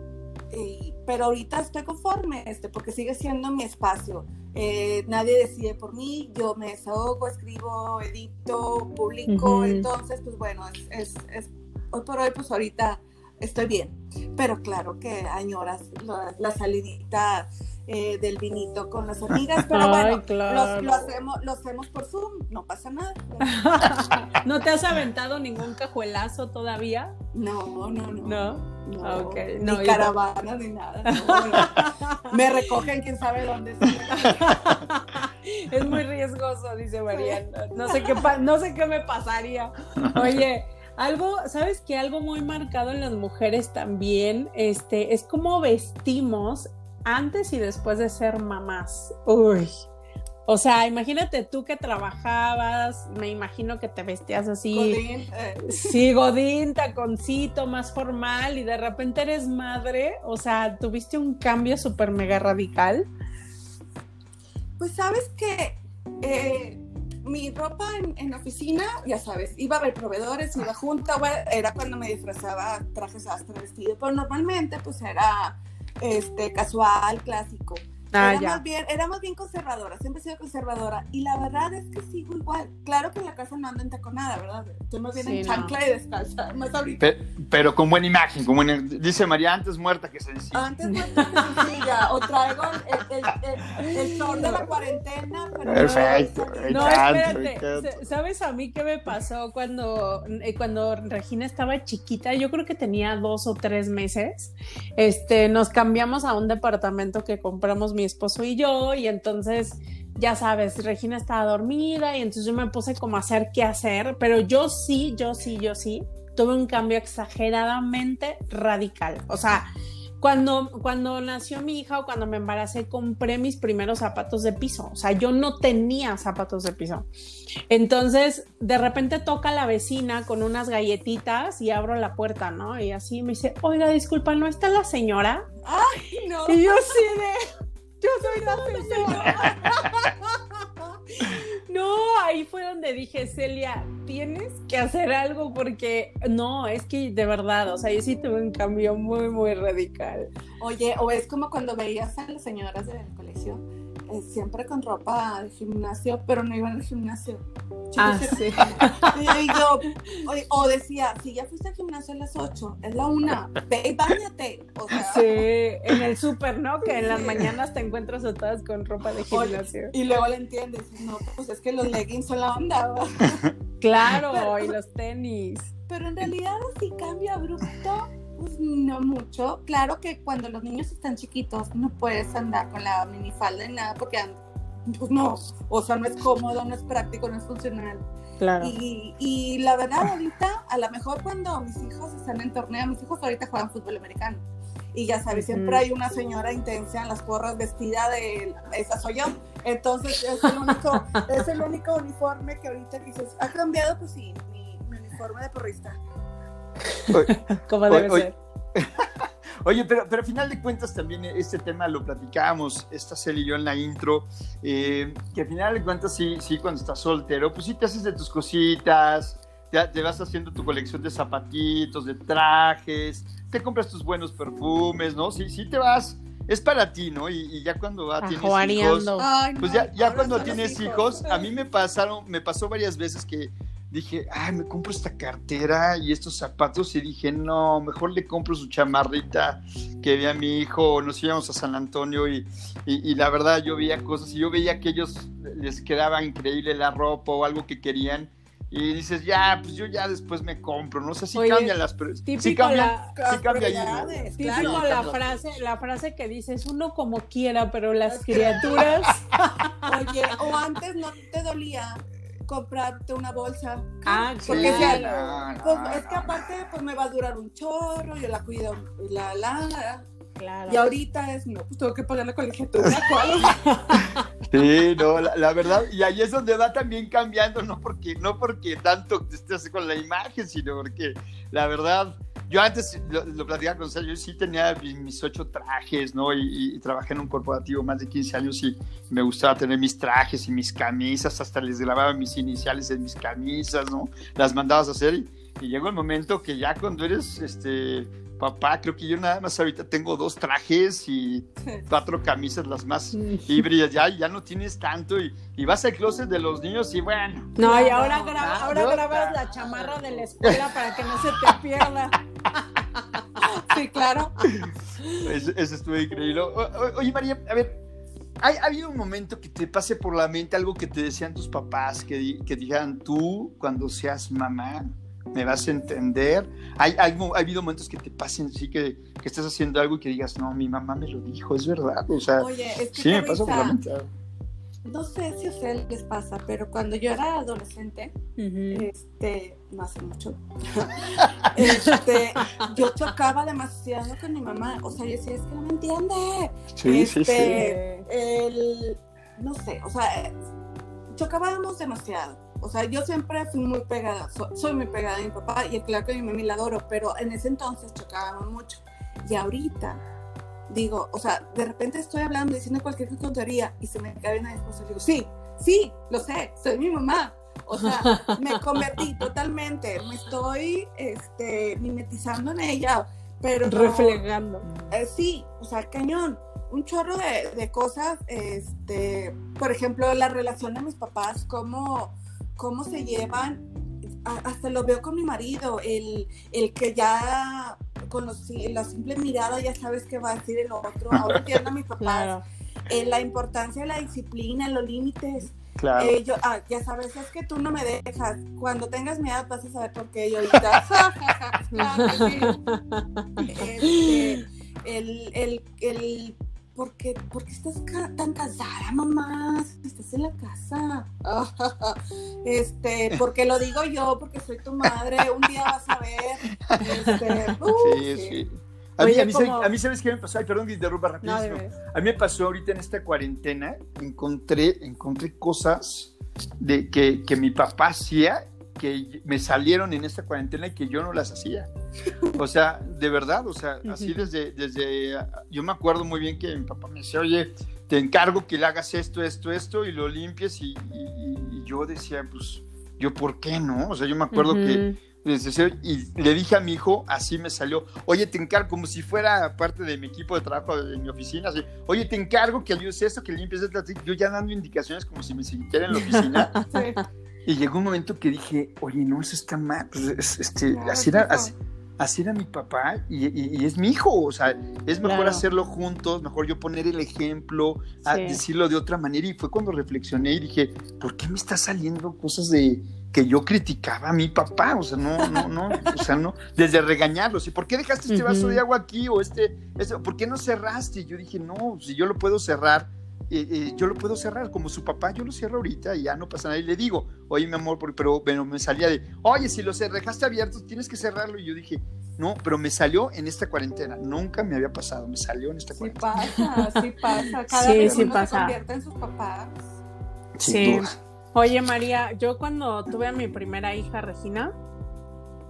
eh, pero ahorita estoy conforme, este, porque sigue siendo mi espacio. Eh, nadie decide por mí, yo me desahogo, escribo, edito, publico, entonces, pues bueno, es, es, hoy por hoy, pues ahorita estoy bien, pero claro que añoras la, la salidita eh, del vinito con las amigas, pero bueno, lo, hacemos, lo hacemos por Zoom, no pasa nada. ¿No te has aventado ningún cajuelazo todavía? No, no, no. No. No, ni caravana ni nada. me recogen quién sabe dónde. es muy riesgoso, dice Mariana. No sé qué no sé qué me pasaría. Oye, algo, ¿sabes qué? Algo muy marcado en las mujeres también, este, es cómo vestimos antes y después de ser mamás. Uy, o sea, imagínate tú que trabajabas, me imagino que te vestías así. Godín. Eh. Sí, Godín, taconcito, más formal, y de repente eres madre. O sea, tuviste un cambio súper mega radical. Pues sabes que eh, mi ropa en, la oficina, ya sabes, iba a ver proveedores, iba junta, era cuando me disfrazaba trajes hasta vestido, pero normalmente pues era este casual, clásico. Ah, era, Más bien, era más bien conservadora, siempre he sido conservadora. Y la verdad es que sigo igual. Claro que en la casa no ando en taconada, ¿verdad? Estoy más bien en chancla y descalza, más ahorita. Pero, con buena imagen, como dice María, antes muerta que sencilla. Antes muerta que sencilla. o traigo el, el, el, el, de la cuarentena. Perfecto. No, espérate. ¿Sabes a mí qué me pasó cuando, eh, cuando Regina estaba chiquita? Yo creo que tenía dos o tres meses. Este, nos cambiamos a un departamento que compramos mi esposo y yo, y entonces, ya sabes, Regina estaba dormida y entonces yo me puse como a hacer qué hacer, pero yo sí, yo sí, yo sí, tuve un cambio exageradamente radical. O sea, cuando, cuando nació mi hija o cuando me embaracé, compré mis primeros zapatos de piso. O sea, yo no tenía zapatos de piso. Entonces, de repente toca la vecina con unas galletitas y abro la puerta, ¿no? Y así me dice, oiga, disculpa, ¿no está la señora? Ay, no. Y yo sí de yo soy la señora. No, ahí fue donde dije, Celia, tienes que hacer algo porque no, es que de verdad, o sea, yo sí tuve un cambio muy, muy radical. Oye, o es como cuando veías a las señoras del colegio eh, siempre con ropa de gimnasio, pero no iban al gimnasio. Ah, sí. Y yo, o, decía, si ya fuiste al gimnasio a las 8, es la una, ve y bañate. sí, en el súper, ¿no? Que en las mañanas te encuentras todas con ropa de gimnasio. y luego le entiendes, no, pues es que los leggings son la onda. Claro, y los tenis. Pero en realidad así cambio abrupto pues no mucho. Claro que cuando los niños están chiquitos no puedes andar con la minifalda ni nada porque pues no, o sea, no es cómodo, no es práctico, no es funcional. Claro. Y, y la verdad, ahorita, a lo mejor cuando mis hijos están en torneo, mis hijos ahorita juegan fútbol americano. Y ya sabes, siempre hay una señora intensa en las porras vestida de esa soy yo. Entonces es el único, es el único uniforme que ahorita dices, ha cambiado, pues sí, mi, mi uniforme de porrista. Como debe ser. Oye, pero, pero al final de cuentas también este tema lo platicábamos, esta Cel y yo en la intro, eh, que al final de cuentas sí, sí, cuando estás soltero, pues sí te haces de tus cositas, te, te, vas haciendo tu colección de zapatitos, de trajes, te compras tus buenos perfumes, ¿no? Sí, sí te vas es para ti, ¿no? Y, ya cuando va, tienes hijos, pues ya, ya cuando tienes hijos, a mí me pasaron, me pasó varias veces que dije, ay, me compro esta cartera y estos zapatos y dije, no, mejor le compro su chamarrita que vi a mi hijo, nos íbamos a San Antonio y, y, la verdad yo veía cosas y yo veía que ellos les quedaba increíble la ropa o algo que querían y dices, ya, pues yo ya después me compro, no sé si cambian las... Sí cambia, sí cambia Típico la frase, la frase que dices, uno como quiera, pero las criaturas... Oye, o antes no te dolía comprarte una bolsa. Ah, porque pues, es que aparte pues me va a durar un chorro, yo la cuido, la la, Claro. Y ahorita es, no, pues tengo que pagar la colegiatura. sí, no, la, verdad, y ahí es donde va también cambiando, no porque, no porque tanto estés con la imagen, sino porque la verdad, yo antes lo, platicaba con Sergio, yo sí tenía mis ocho trajes, ¿no? Y, trabajé en un corporativo más de 15 años y me gustaba tener mis trajes y mis camisas, hasta les grababa mis iniciales en mis camisas, ¿no? Las mandabas a hacer y, y llegó el momento que ya cuando eres, este, papá, creo que yo nada más ahorita tengo dos trajes y cuatro camisas, las más híbridas, ya, ya no tienes tanto y, y, vas al closet de los niños y bueno. No, y ahora, ahora grabas la chamarra de la escuela para que no se te pierda. sí, claro. Eso, estuvo increíble. oye, María, a ver, ¿ha, habido un momento que te pase por la mente algo que te decían tus papás, que, que dijeran tú cuando seas mamá? Me vas a entender. Hay, hay, ha habido momentos que te pasen así que, que estés haciendo algo y que digas, no, mi mamá me lo dijo, es verdad. O sea, sí, me pasa por la mente. No sé si a ustedes les pasa, pero cuando yo era adolescente, este, no hace mucho, este, yo chocaba demasiado con mi mamá. O sea, yo decía, es que no me entiende. Sí, sí, sí. Este, el, no sé, o sea, chocábamos demasiado o sea, yo siempre fui muy pegada, soy muy pegada a mi papá y claro que mi mamá la adoro, pero en ese entonces chocábamos mucho. Y ahorita, digo, o sea, de repente estoy hablando, diciendo cualquier tontería y se me cae una esposa y digo, sí, sí, lo sé, soy mi mamá. O sea, me convertí totalmente, me estoy este, mimetizando en ella, pero... Reflejando. Eh, sí, o sea, cañón un chorro de, de, cosas, este, por ejemplo, la relación de mis papás, cómo, cómo se llevan, hasta lo veo con mi marido, el, el que ya con los, la simple mirada ya sabes qué va a decir el otro. Ahora entiendo a mis papás eh, la importancia de la disciplina, los límites. Claro. Eh, yo, ah, ya sabes, es que tú no me dejas. Cuando tengas miedo vas a saber por qué yo ahorita. este, el, el, el ¿por qué, estás tan cansada, mamá? Estás en la casa. este, porque lo digo yo, porque soy tu madre, un día vas a ver. Este, sí, sí. A, mí, a, mí, ¿sabes qué me pasó? Ay, perdón que interrumpa rapidísimo. a mí me pasó ahorita en esta cuarentena, encontré, encontré cosas de que, que mi papá hacía que me salieron en esta cuarentena y que yo no las hacía. O sea, de verdad, o sea, así desde, desde, yo me acuerdo muy bien que mi papá me decía, oye, te encargo que le hagas esto, esto, esto y lo limpies y, yo decía, pues, yo, ¿por qué no? O sea, yo me acuerdo que y le dije a mi hijo, así me salió, oye, te encargo, como si fuera parte de mi equipo de trabajo de mi oficina, así, oye, te encargo que ayudes esto, que limpies esto, yo ya dando indicaciones como si me siguiera en la oficina. Y llegó un momento que dije, oye, no, eso está mal. Pues, este, así, era, así, era mi papá y, es mi hijo. O sea, es mejor hacerlo juntos, mejor yo poner el ejemplo, decirlo de otra manera. Y fue cuando reflexioné y dije, ¿por qué me está saliendo cosas de que yo criticaba a mi papá? O sea, no, no, no, o sea, no, desde regañarlos. ¿Y por qué dejaste este vaso de agua aquí? O este, este, ¿por qué no cerraste? Y yo dije, no, si yo lo puedo cerrar yo lo puedo cerrar, como su papá, yo lo cierro ahorita y ya no pasa nada. Y le digo, oye, mi amor, pero, pero me salía de, oye, si lo dejaste abierto, tienes que cerrarlo. Y yo dije, no, pero me salió en esta cuarentena, nunca me había pasado, me salió en esta cuarentena. Sí pasa, sí pasa, cada vez sí se convierte en sus papás. sí. Oye, María, yo cuando tuve a mi primera hija, Regina,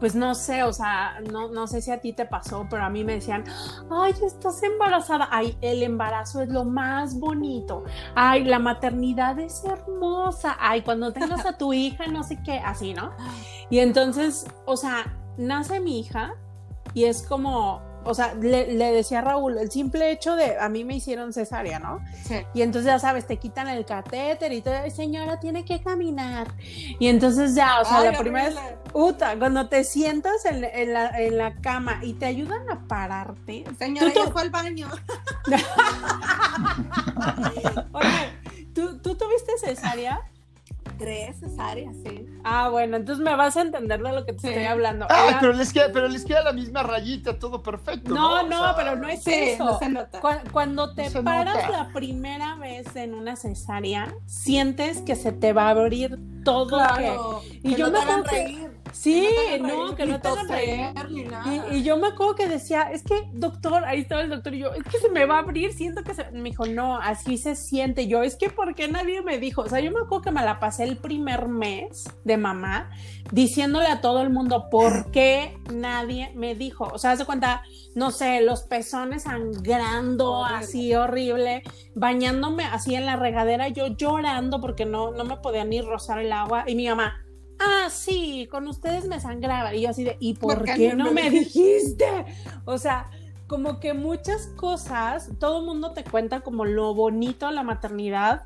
pues no sé, o sea, no, no sé si a ti te pasó, pero a mí me decían, ay, estás embarazada, ay, el embarazo es lo más bonito, ay, la maternidad es hermosa, ay, cuando tengas a tu hija, no sé qué, así, ¿no? Y entonces, o sea, nace mi hija y es como, o sea, le, decía a Raúl, el simple hecho de, a mí me hicieron cesárea, ¿no? Sí. Y entonces ya sabes, te quitan el catéter y todo, señora, tiene que caminar. Y entonces ya, o sea, la primera vez, Uta, cuando te sientas en, la, en, la, cama y te ayudan a pararte. Señora, ¿tú, fue al baño. Oye, ¿tú, ¿tú tuviste cesárea? Tres cesáreas, sí. Ah, bueno, entonces me vas a entender de lo que te estoy hablando. Ah, pero les queda, pero les queda la misma rayita, todo perfecto. No, no, pero no es eso. No se nota. Cuando, te paras la primera vez en una cesárea, sientes que se te va a abrir todo. Claro, y yo me acuerdo que Sí, no, que no te hagan reír. Y, yo me acuerdo que decía, es que doctor, ahí estaba el doctor y yo, es que se me va a abrir, siento que se. Me dijo, no, así se siente. Yo, es que ¿por qué nadie me dijo? O sea, yo me acuerdo que me la pasé el primer mes de mamá diciéndole a todo el mundo por qué nadie me dijo. O sea, hace cuenta, no sé, los pezones sangrando así horrible, bañándome así en la regadera, yo llorando porque no, no me podía ni rozar el agua. Y mi mamá, ah, sí, con ustedes me sangraba. Y yo así de, ¿y por, qué, no me dijiste? O sea, como que muchas cosas, todo el mundo te cuenta como lo bonito de la maternidad,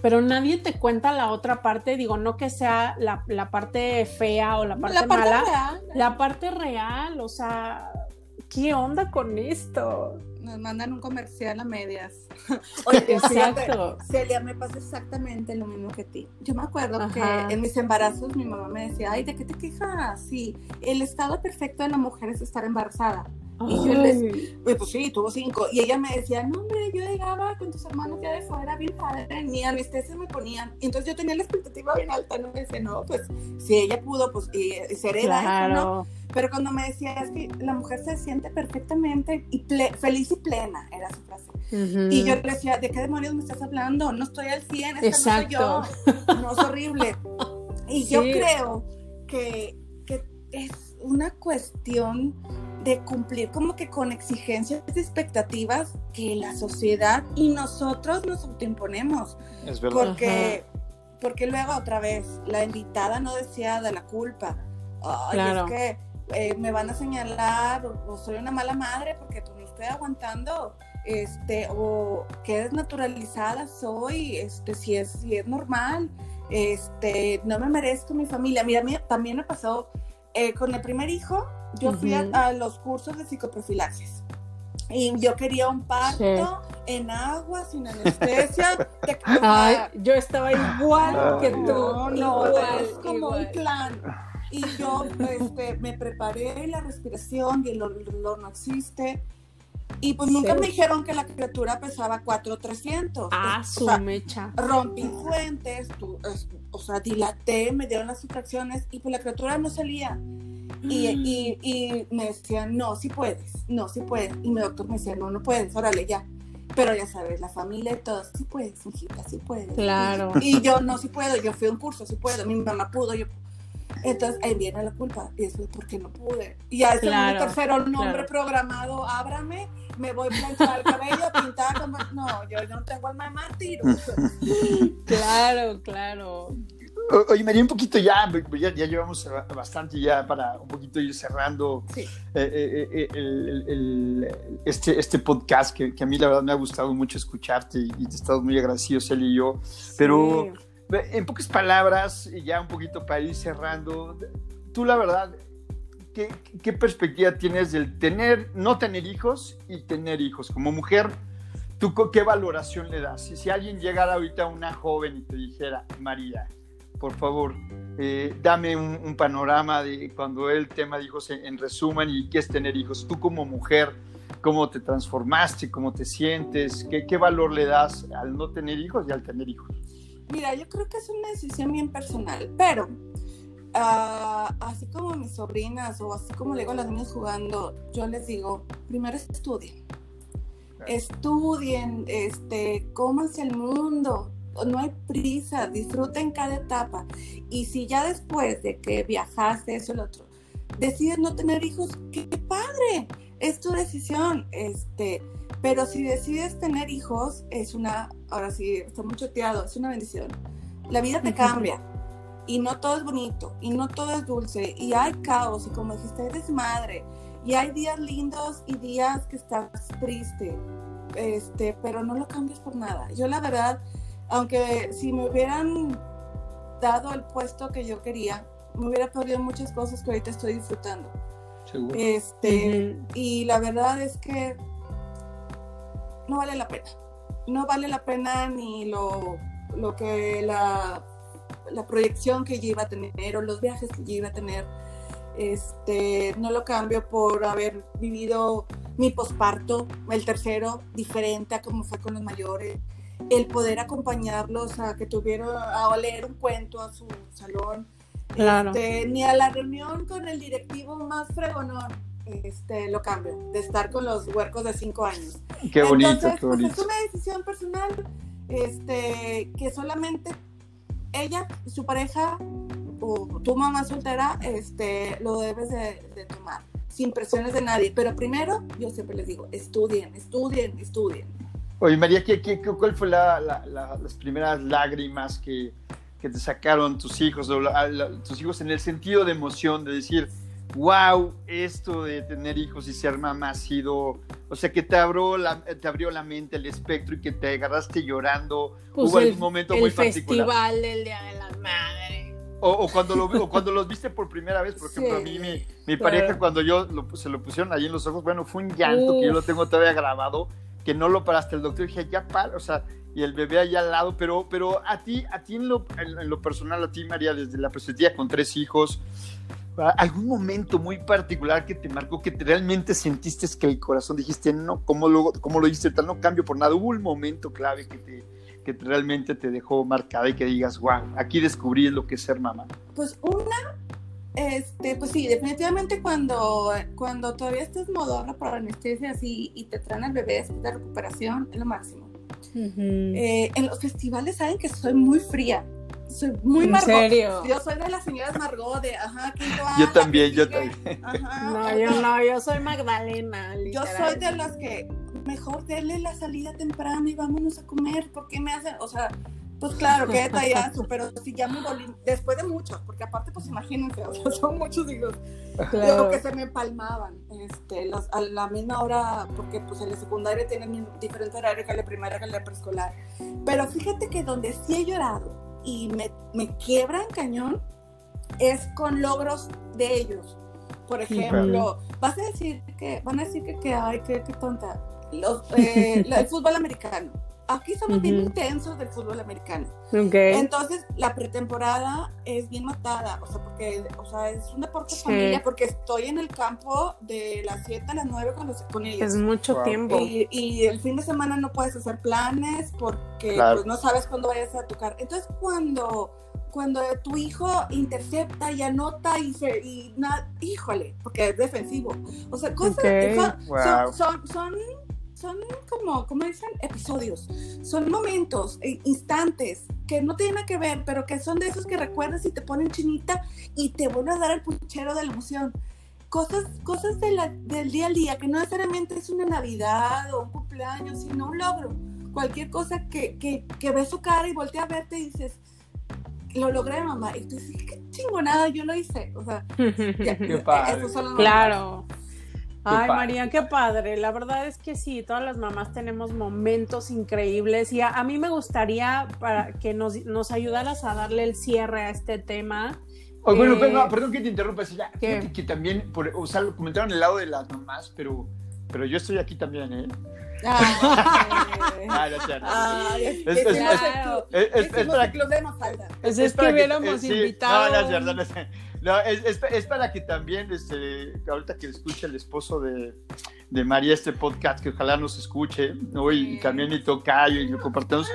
pero nadie te cuenta la otra parte, digo, no que sea la, parte fea o la parte, mala, la parte real, o sea, ¿qué onda con esto? Nos mandan un comercial a medias. Oye, Exacto. Celia, me pasa exactamente lo mismo que ti. Yo me acuerdo que en mis embarazos mi mamá me decía, ay, ¿de qué te quejas? Sí, el estado perfecto de la mujer es estar embarazada. Y yo les, pues, pues, sí, tuvo cinco. Y ella me decía, no, hombre, yo llegaba con tus hermanos ya de fuera, bien padre, ni anestesia me ponían. Y entonces yo tenía la expectativa bien alta, ¿no? Me decía, no, pues si ella pudo, pues y, se hereda ¿no? Pero cuando me decía, es que la mujer se siente perfectamente y feliz y plena, era su frase. Y yo le decía, ¿de qué demonios me estás hablando? No estoy al 100, esta no soy yo. No, es horrible. Y yo creo que, que es una cuestión de cumplir como que con exigencias y expectativas que la sociedad y nosotros nos autoimponemos. Es verdad. Porque, porque luego otra vez, la invitada no deseada, la culpa. Ay, es que eh, me van a señalar o, soy una mala madre porque pues, no estoy aguantando. Este, o que desnaturalizada soy, este, si es, si es normal, este, no me merezco mi familia. Mira, mí también me pasó eh, con el primer hijo, yo fui a, los cursos de psicoprofilaxis. Y yo quería un parto en agua, sin anestesia. yo estaba igual que tú. No, no, es como un plan. Y yo este, me preparé, la respiración y el dolor no existe. Y pues nunca me dijeron que la criatura pesaba 4,300. Ah, su mecha. Rompí fuentes, o sea, dilaté, me dieron las sustracciones y pues la criatura no salía. Y, mm. y, y, me decían, no, si puedes, no, si puedes. Y mi doctor me decía, no, no puedes, órale, ya. Pero ya sabes, la familia y todo, sí puedes, hijita, sí puedes. Claro. Y yo, no, sí puedo, yo fui a un curso, sí puedo, mi mamá pudo, yo entonces ahí viene la culpa. Y eso es porque no pude. Y ya es el tercero nombre programado, ábrame, me voy a planchar el cabello, pintar como... No, yo, no tengo alma de mártir. claro, claro. Oye, María, un poquito ya, ya, ya, llevamos bastante ya para un poquito ir cerrando eh, eh, eh, este, este podcast que, que, a mí la verdad me ha gustado mucho escucharte y, te estamos muy agradecidos, él y yo. Pero en pocas palabras, ya un poquito para ir cerrando, tú la verdad, ¿qué, ¿qué, perspectiva tienes del tener, no tener hijos y tener hijos? Como mujer, ¿tú qué valoración le das? Si, si alguien llegara ahorita una joven y te dijera, María, por favor, eh, dame un, panorama de cuando el tema de hijos en, resumen y qué es tener hijos. Tú como mujer, ¿cómo te transformaste? ¿Cómo te sientes? ¿Qué, qué valor le das al no tener hijos y al tener hijos? Mira, yo creo que es una decisión bien personal, pero ah, así como mis sobrinas o así como le digo a las niñas jugando, yo les digo, primero estudien. Estudien, este, cómanse el mundo, no hay prisa, disfruten cada etapa. Y si ya después de que viajaste, eso, el otro, decides no tener hijos, qué padre, es tu decisión. Este, pero si decides tener hijos, es una, ahora sí, está muy choteado, es una bendición. La vida te cambia y no todo es bonito y no todo es dulce y hay caos y como dijiste, eres madre Y hay días lindos y días que estás triste, este, pero no lo cambias por nada. Yo la verdad, aunque si me hubieran dado el puesto que yo quería, me hubiera perdido muchas cosas que ahorita estoy disfrutando. Seguro. Este, y la verdad es que no vale la pena. No vale la pena ni lo, lo que la, la proyección que yo iba a tener o los viajes que yo iba a tener. Este, no lo cambio por haber vivido mi posparto, el tercero, diferente a como fue con los mayores. El poder acompañarlos a que tuvieron, a leer un cuento a su salón. Claro. Este, ni a la reunión con el directivo más fregonón este, lo cambio, de estar con los huercos de cinco años. Qué bonito, Entonces, qué pues, bonito. es una decisión personal este, que solamente ella, su pareja o tu mamá soltera este, lo debes de, de tomar, sin presiones de nadie. Pero primero, yo siempre les digo, estudien, estudien, estudien. Oye, María, ¿qué, qué, qué- cuál fue la, la- la- las primeras lágrimas que, que te sacaron tus hijos, tus hijos en el sentido de emoción, de decir, wow, esto de tener hijos y ser mamá ha sido, o sea, que te abrió la, te abrió la mente, el espectro y que te agarraste llorando, Pues hubo el, algún momento el muy particular. festival del Día de las Madres. O, o cuando lo, o cuando los viste por primera vez, por ejemplo, a mí, Sí. mi, mi Claro. pareja, cuando yo lo- se lo pusieron ahí en los ojos, bueno, fue un llanto que yo lo Uf. tengo todavía grabado, que no lo paraste. El doctor dije, ya para, o sea, y el bebé allá al lado, pero, pero a ti, a ti en lo, personal, a ti, María, desde la perspectiva con tres hijos, ¿a- ¿algún momento muy particular que te marcó, que te realmente sentiste que el corazón dijiste, no, ¿cómo lo, cómo lo tal? No cambio por nada. Hubo un momento clave que te que te- realmente te dejó marcada y que digas, wow, aquí descubrí lo que es ser mamá. Pues una, este, pues sí, definitivamente cuando, cuando todavía estás modorra por anestesia así y te traen al bebé después de recuperación, es lo máximo. Eh, en los festivales saben que soy muy fría. Soy muy ¿En Margot. serio? Yo soy de las señoras Margot, de ajá, quinto Yo también, yo también. Ajá, No, ajá. yo no, yo soy Magdalena. Yo soy de las que mejor denle la salida temprana y vámonos a comer. ¿Por qué me hacen? O sea, pues claro, qué detallazo, pero si ya me volví, después de muchos, porque aparte, pues imagínense, o sea, son muchos hijos. Claro. Lo que se me palmaban, este, los- a la misma hora, porque pues en la secundaria tienen diferente horario que la primaria que la preescolar. Pero fíjate que donde sí he llorado y me, me quiebran cañón es con logros de ellos. Por ejemplo, vas a decir que, van a decir que, que ay, qué, qué tonta. Los, eh, el fútbol americano. Aquí somos bien Ujú. intensos del fútbol americano. Ok. Entonces, la pretemporada es bien matada, o sea, porque, o sea, es un deporte de Sí. familia, porque estoy en el campo de las 7 a las 9 con, los, con ellos. es mucho Wow. tiempo. Y, y el fin de semana no puedes hacer planes porque Claro. pues, no sabes cuándo vayas a tocar. Entonces, cuando, cuando tu hijo intercepta y anota y se, y na- híjole, porque es defensivo. O sea, cosas, Ok. son, Wow. son, son, son, son como, como dicen, episodios. Son momentos, eh, instantes que no tienen nada que ver, pero que son de esos que recuerdas y te ponen chinita y te vuelve a dar el puchero de la emoción. Cosas, cosas de la- del día al día, que no necesariamente es una Navidad o un cumpleaños, sino un logro. Cualquier cosa que, que, que ves su cara y voltea a verte y dices, lo logré, mamá. Y tú dices, qué chingonada, yo lo hice. O sea, ya, Qué padre. esos son los Claro. Ay, padre. María, qué padre. La verdad es que sí, todas las mamás tenemos momentos increíbles y a, a mí me gustaría para que nos, nos ayudaras a darle el cierre a este tema. Oh, bueno, Eh, pero, no, perdón que te interrumpa. Fíjate que también, por, o sea, lo comentaron el lado de las mamás, pero, pero yo estoy aquí también, ¿eh? Ah, no, es cierto. Es- es- Es, que hubiéramos invitado. No, no, es cierto, no, es, no, es, es- es para que también, este, ahorita que escuche el esposo de, de María este podcast, que ojalá nos escuche, ¿no? y, Sí. también mi tocayo, y lo compartimos.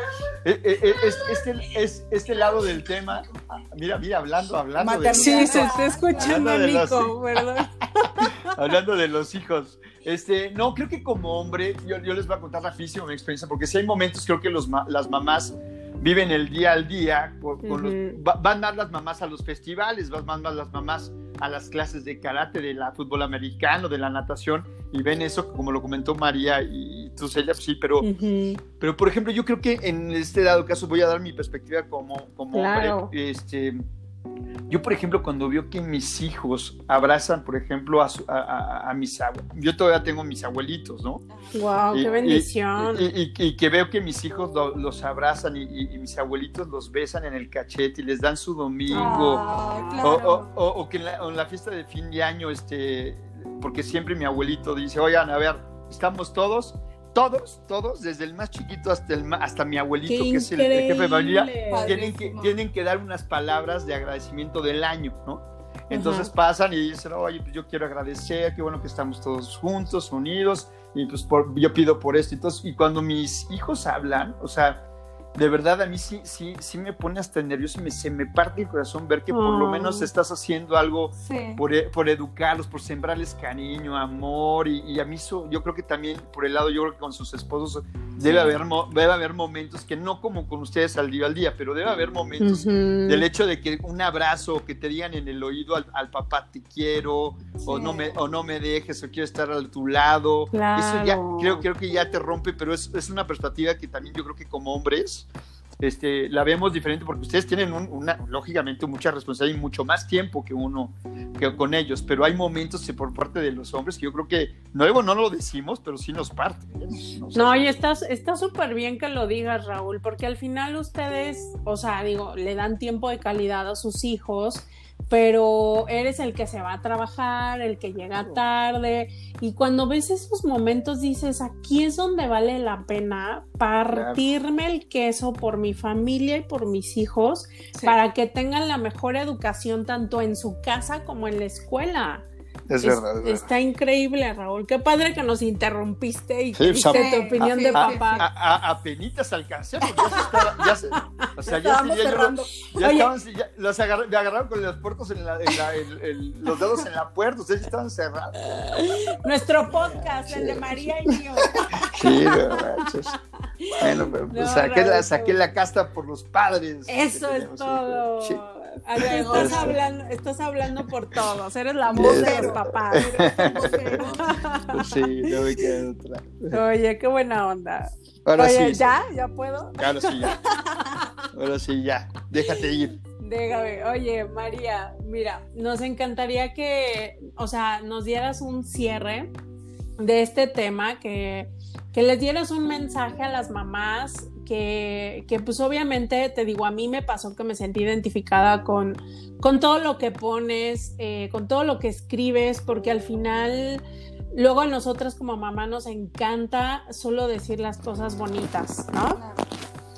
Eh, eh, eh, es, este, es, este lado del tema, ah, mira, mira, hablando, hablando de. Sí, se está escuchando Hablando de los- Nico, ¿verdad? hablando de los hijos. Este, no, creo que como hombre, yo, yo les voy a contar rapidísimo mi experiencia, porque si hay momentos, creo que los, las mamás viven el día al día, con- con los- Ujú. va- van más las mamás a los festivales, van más las mamás a las clases de karate, de la fútbol americano, de la natación, y ven eso, como lo comentó María y tú, Celia, pues sí, pero, Ujú. pero por ejemplo, yo creo que en este dado caso voy a dar mi perspectiva como, como Claro. hombre, este, yo, por ejemplo, cuando veo que mis hijos abrazan, por ejemplo, a, a, a, mis abuelos, yo todavía tengo mis abuelitos, ¿no? ¡Wow! ¡Qué bendición! Y, y, que veo que mis hijos los abrazan y, mis abuelitos los besan en el cachete y les dan su domingo. Ah, claro. o, o, que en la, en la, fiesta de fin de año, este, porque siempre mi abuelito dice, oigan, a ver, estamos todos todos, todos, desde el más chiquito hasta, el, hasta mi abuelito, que es el, jefe de familia, tienen que, tienen que dar unas palabras de agradecimiento del año, ¿no? Entonces pasan y dicen, oye, pues yo quiero agradecer, qué bueno que estamos todos juntos, unidos, y pues yo pido por esto. Entonces, y cuando mis hijos hablan, o sea, de verdad a mí sí, sí, sí me pone hasta nervioso y me, se me parte el corazón ver que por lo menos oh. estás haciendo algo por, e, por, educarlos, por sembrarles cariño, amor y, a mí yo creo que también por el lado, yo creo que con sus esposos debe, haber, debe haber momentos que no como con ustedes al día al día, pero debe haber momentos del hecho de que un abrazo, que te digan en el oído al, papá te quiero o, no me, o no me dejes o quiero estar a tu lado. Eso ya creo, creo que ya te rompe, pero es, es una perspectiva que también yo creo que como hombres este, la vemos diferente porque ustedes tienen una, lógicamente mucha responsabilidad y mucho más tiempo que uno que con ellos, pero hay momentos por parte de los hombres que yo creo que luego no lo decimos, pero sí nos parte. ¿eh? No, y está súper bien que lo digas, Raúl, porque al final ustedes, o sea, digo, le dan tiempo de calidad a sus hijos pero eres el que se va a trabajar, el que llega tarde, y cuando ves esos momentos dices, aquí es donde vale la pena partirme el queso por mi familia y por mis hijos, para que tengan la mejor educación tanto en su casa como en la escuela. Es, verdad, Está increíble, Raúl. Qué padre que nos interrumpiste y sí, tu opinión de papá. A, a, alcancé, porque ya se estaba, ya se, o sea, ya, ya, ya, estaban, ya los agarraron, me agarraron con los puertos en la, en la el, el, los dedos en la puerta, ustedes estaban cerrados. Nuestro podcast, el de María y mío. Sí, manches. Bueno, pero pues, saqué, la, saqué la casta por los padres. Eso es todo. Sí estás, hablando, estás hablando por todos, eres la voz de los papás. sí, no me queda otra. Oye, qué buena onda. Ahora Oye, ¿ya? ¿Ya puedo? Claro, sí, ya. Ahora sí, ya. Déjate ir. Déjame. Oye, María, mira, nos encantaría que, o sea, nos dieras un cierre de este tema, que, que les dieras un mensaje a las mamás que, pues obviamente te digo, a mí me pasó que me sentí identificada con, con todo lo que pones, eh, con todo lo que escribes, porque al final luego a nosotras como mamá nos encanta solo decir las cosas bonitas, ¿no?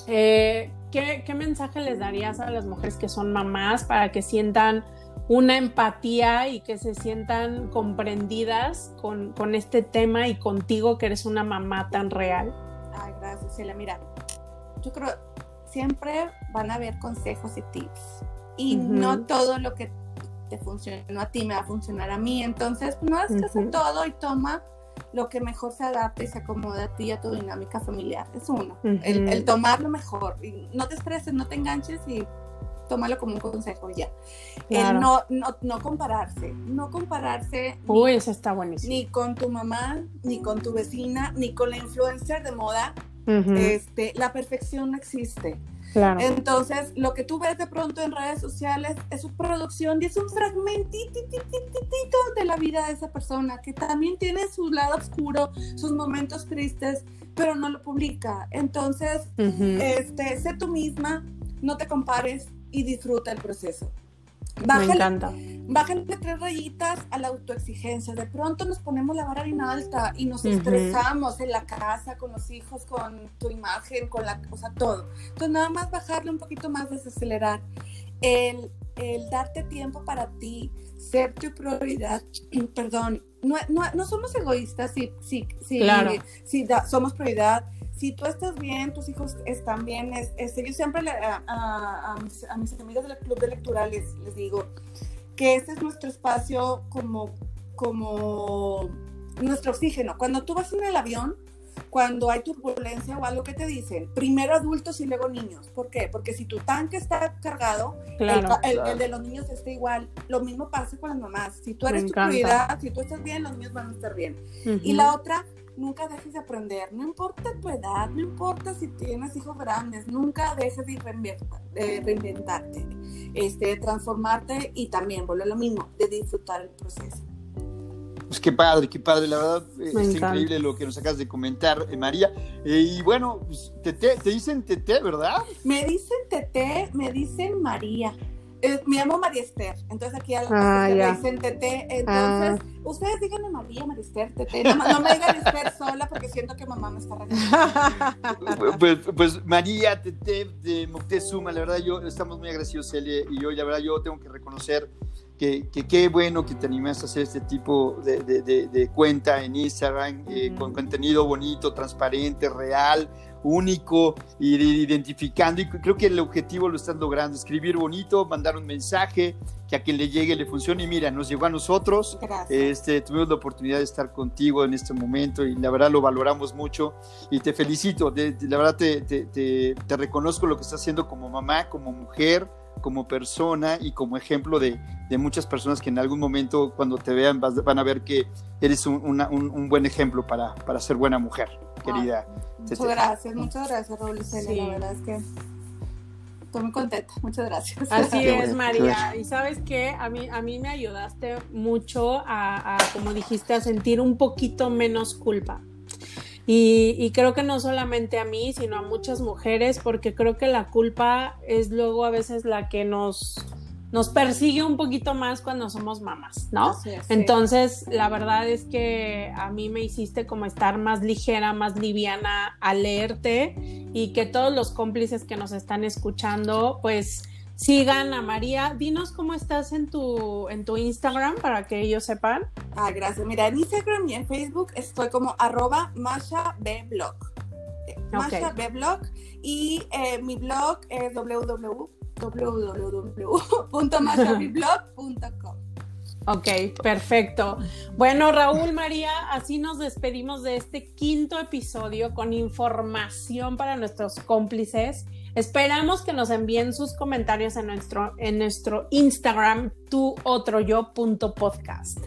Eh, ¿qué, ¿Qué mensaje les darías a las mujeres que son mamás para que sientan una empatía y que se sientan comprendidas con, con, este tema y contigo que eres una mamá tan real. Ay, gracias, Celia. Mira, yo creo siempre van a haber consejos y tips y no todo lo que te funcionó a ti me va a funcionar a mí. Entonces, no es que hacer todo y toma lo que mejor se adapte y se acomode a ti y a tu dinámica familiar. Es uno. el, tomar lo mejor. Y no te estreses, no te enganches y tómalo como un consejo ya. El no, no, no compararse. No compararse. Uy, eso está buenísimo. Ni con tu mamá, ni con tu vecina, ni con la influencer de moda este, la perfección no existe. Entonces, lo que tú ves de pronto en redes sociales es su producción y es un fragmentito de la vida de esa persona que también tiene su lado oscuro, sus momentos tristes, pero no lo publica. Entonces, este, sé tú misma, no te compares y disfruta el proceso. Me encanta. Bájale tres rayitas a la autoexigencia. De pronto nos ponemos la vara bien alta y nos estresamos en la casa, con los hijos, con tu imagen, con la cosa, todo. Entonces, nada más bajarle un poquito más, desacelerar. El, el darte tiempo para ti, ser tu prioridad, perdón, no, no, no somos egoístas si, si, si, si somos prioridad si tú estás bien, tus hijos están bien, es, yo siempre a, mis, amigas del club de lectura les, digo que este es nuestro espacio como, como nuestro oxígeno. Cuando tú vas en el avión, cuando hay turbulencia o algo que te dicen, primero adultos y luego niños. ¿Por qué? Porque si tu tanque está cargado, el, de los niños está igual. Lo mismo pasa con las mamás. Si tú eres tu prioridad, si tú estás bien, los niños van a estar bien. Y la otra, nunca dejes de aprender, no importa tu edad, no importa si tienes hijos grandes, nunca dejes de, reinventarte. este, transformarte y también, vuelve lo mismo, de disfrutar el proceso. Pues qué padre, qué padre, la verdad eh, es increíble lo que nos acabas de comentar, eh, María. Eh, y bueno, pues, tete, te dicen Tete, ¿verdad? Me dicen Tete, me dicen María. me llamo María Esther, entonces aquí a la ah, me dicen Tete, entonces ah. ustedes díganme María, María Esther, Tete, no, no, me digan Esther sola porque siento que mamá me está regañando. pues, pues, María, Tete de Moctezuma, la verdad yo estamos muy agradecidos, Celia, y yo, la verdad yo tengo que reconocer que, qué bueno que te animaste a hacer este tipo de, cuenta en Instagram eh, con contenido bonito, transparente, real, único, y identificando. Y creo que el objetivo lo estás logrando, escribir bonito, mandar un mensaje que a quien le llegue le funcione. Y mira, nos llegó a nosotros. Este, tuvimos la oportunidad de estar contigo en este momento y la verdad lo valoramos mucho y te felicito. la verdad te, te reconozco lo que estás haciendo como mamá, como mujer como persona y como ejemplo de, muchas personas que en algún momento cuando te vean van a ver que eres un, buen ejemplo para, para, ser buena mujer, querida. muchas gracias, muchas gracias, Raúl La verdad es que estoy muy contenta. Muchas gracias. Así es, María. Y sabes que a mí, a mí me ayudaste mucho a, como dijiste, a sentir un poquito menos culpa. Y, creo que no solamente a mí, sino a muchas mujeres, porque creo que la culpa es luego a veces la que nos, nos persigue un poquito más cuando somos mamás, ¿no? Entonces, la verdad es que a mí me hiciste como estar más ligera, más liviana al leerte y que todos los cómplices que nos están escuchando, pues sigan a María. Dinos cómo estás en tu, en tu Instagram para que ellos sepan. Ah, gracias. Mira, en Instagram y en Facebook estoy como arroba Masha B Blog. Masha B Blog. Y eh, mi blog es www.mashabblog.com. Ok, perfecto. Bueno, Raúl María, así nos despedimos de este quinto episodio con información para nuestros cómplices Esperamos que nos envíen sus comentarios en nuestro, en nuestro Instagram, tuotroyo.podcast.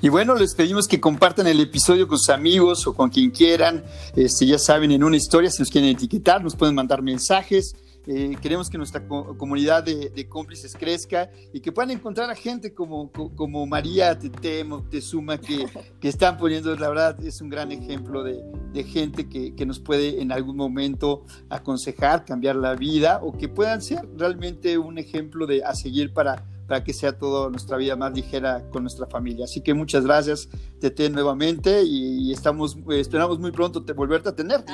Y bueno, les pedimos que compartan el episodio con sus amigos o con quien quieran. Este, ya saben, en una historia, si nos quieren etiquetar, nos pueden mandar mensajes. Eh, queremos que nuestra comunidad de, cómplices crezca y que puedan encontrar a gente como, como María Tete Moctezuma que, que están poniendo, la verdad, es un gran ejemplo de, de gente que, que, nos puede en algún momento aconsejar, cambiar la vida o que puedan ser realmente un ejemplo de, a seguir para, para que sea toda nuestra vida más ligera con nuestra familia. Así que muchas gracias, Tete, nuevamente y, estamos, esperamos muy pronto te, volverte a tener.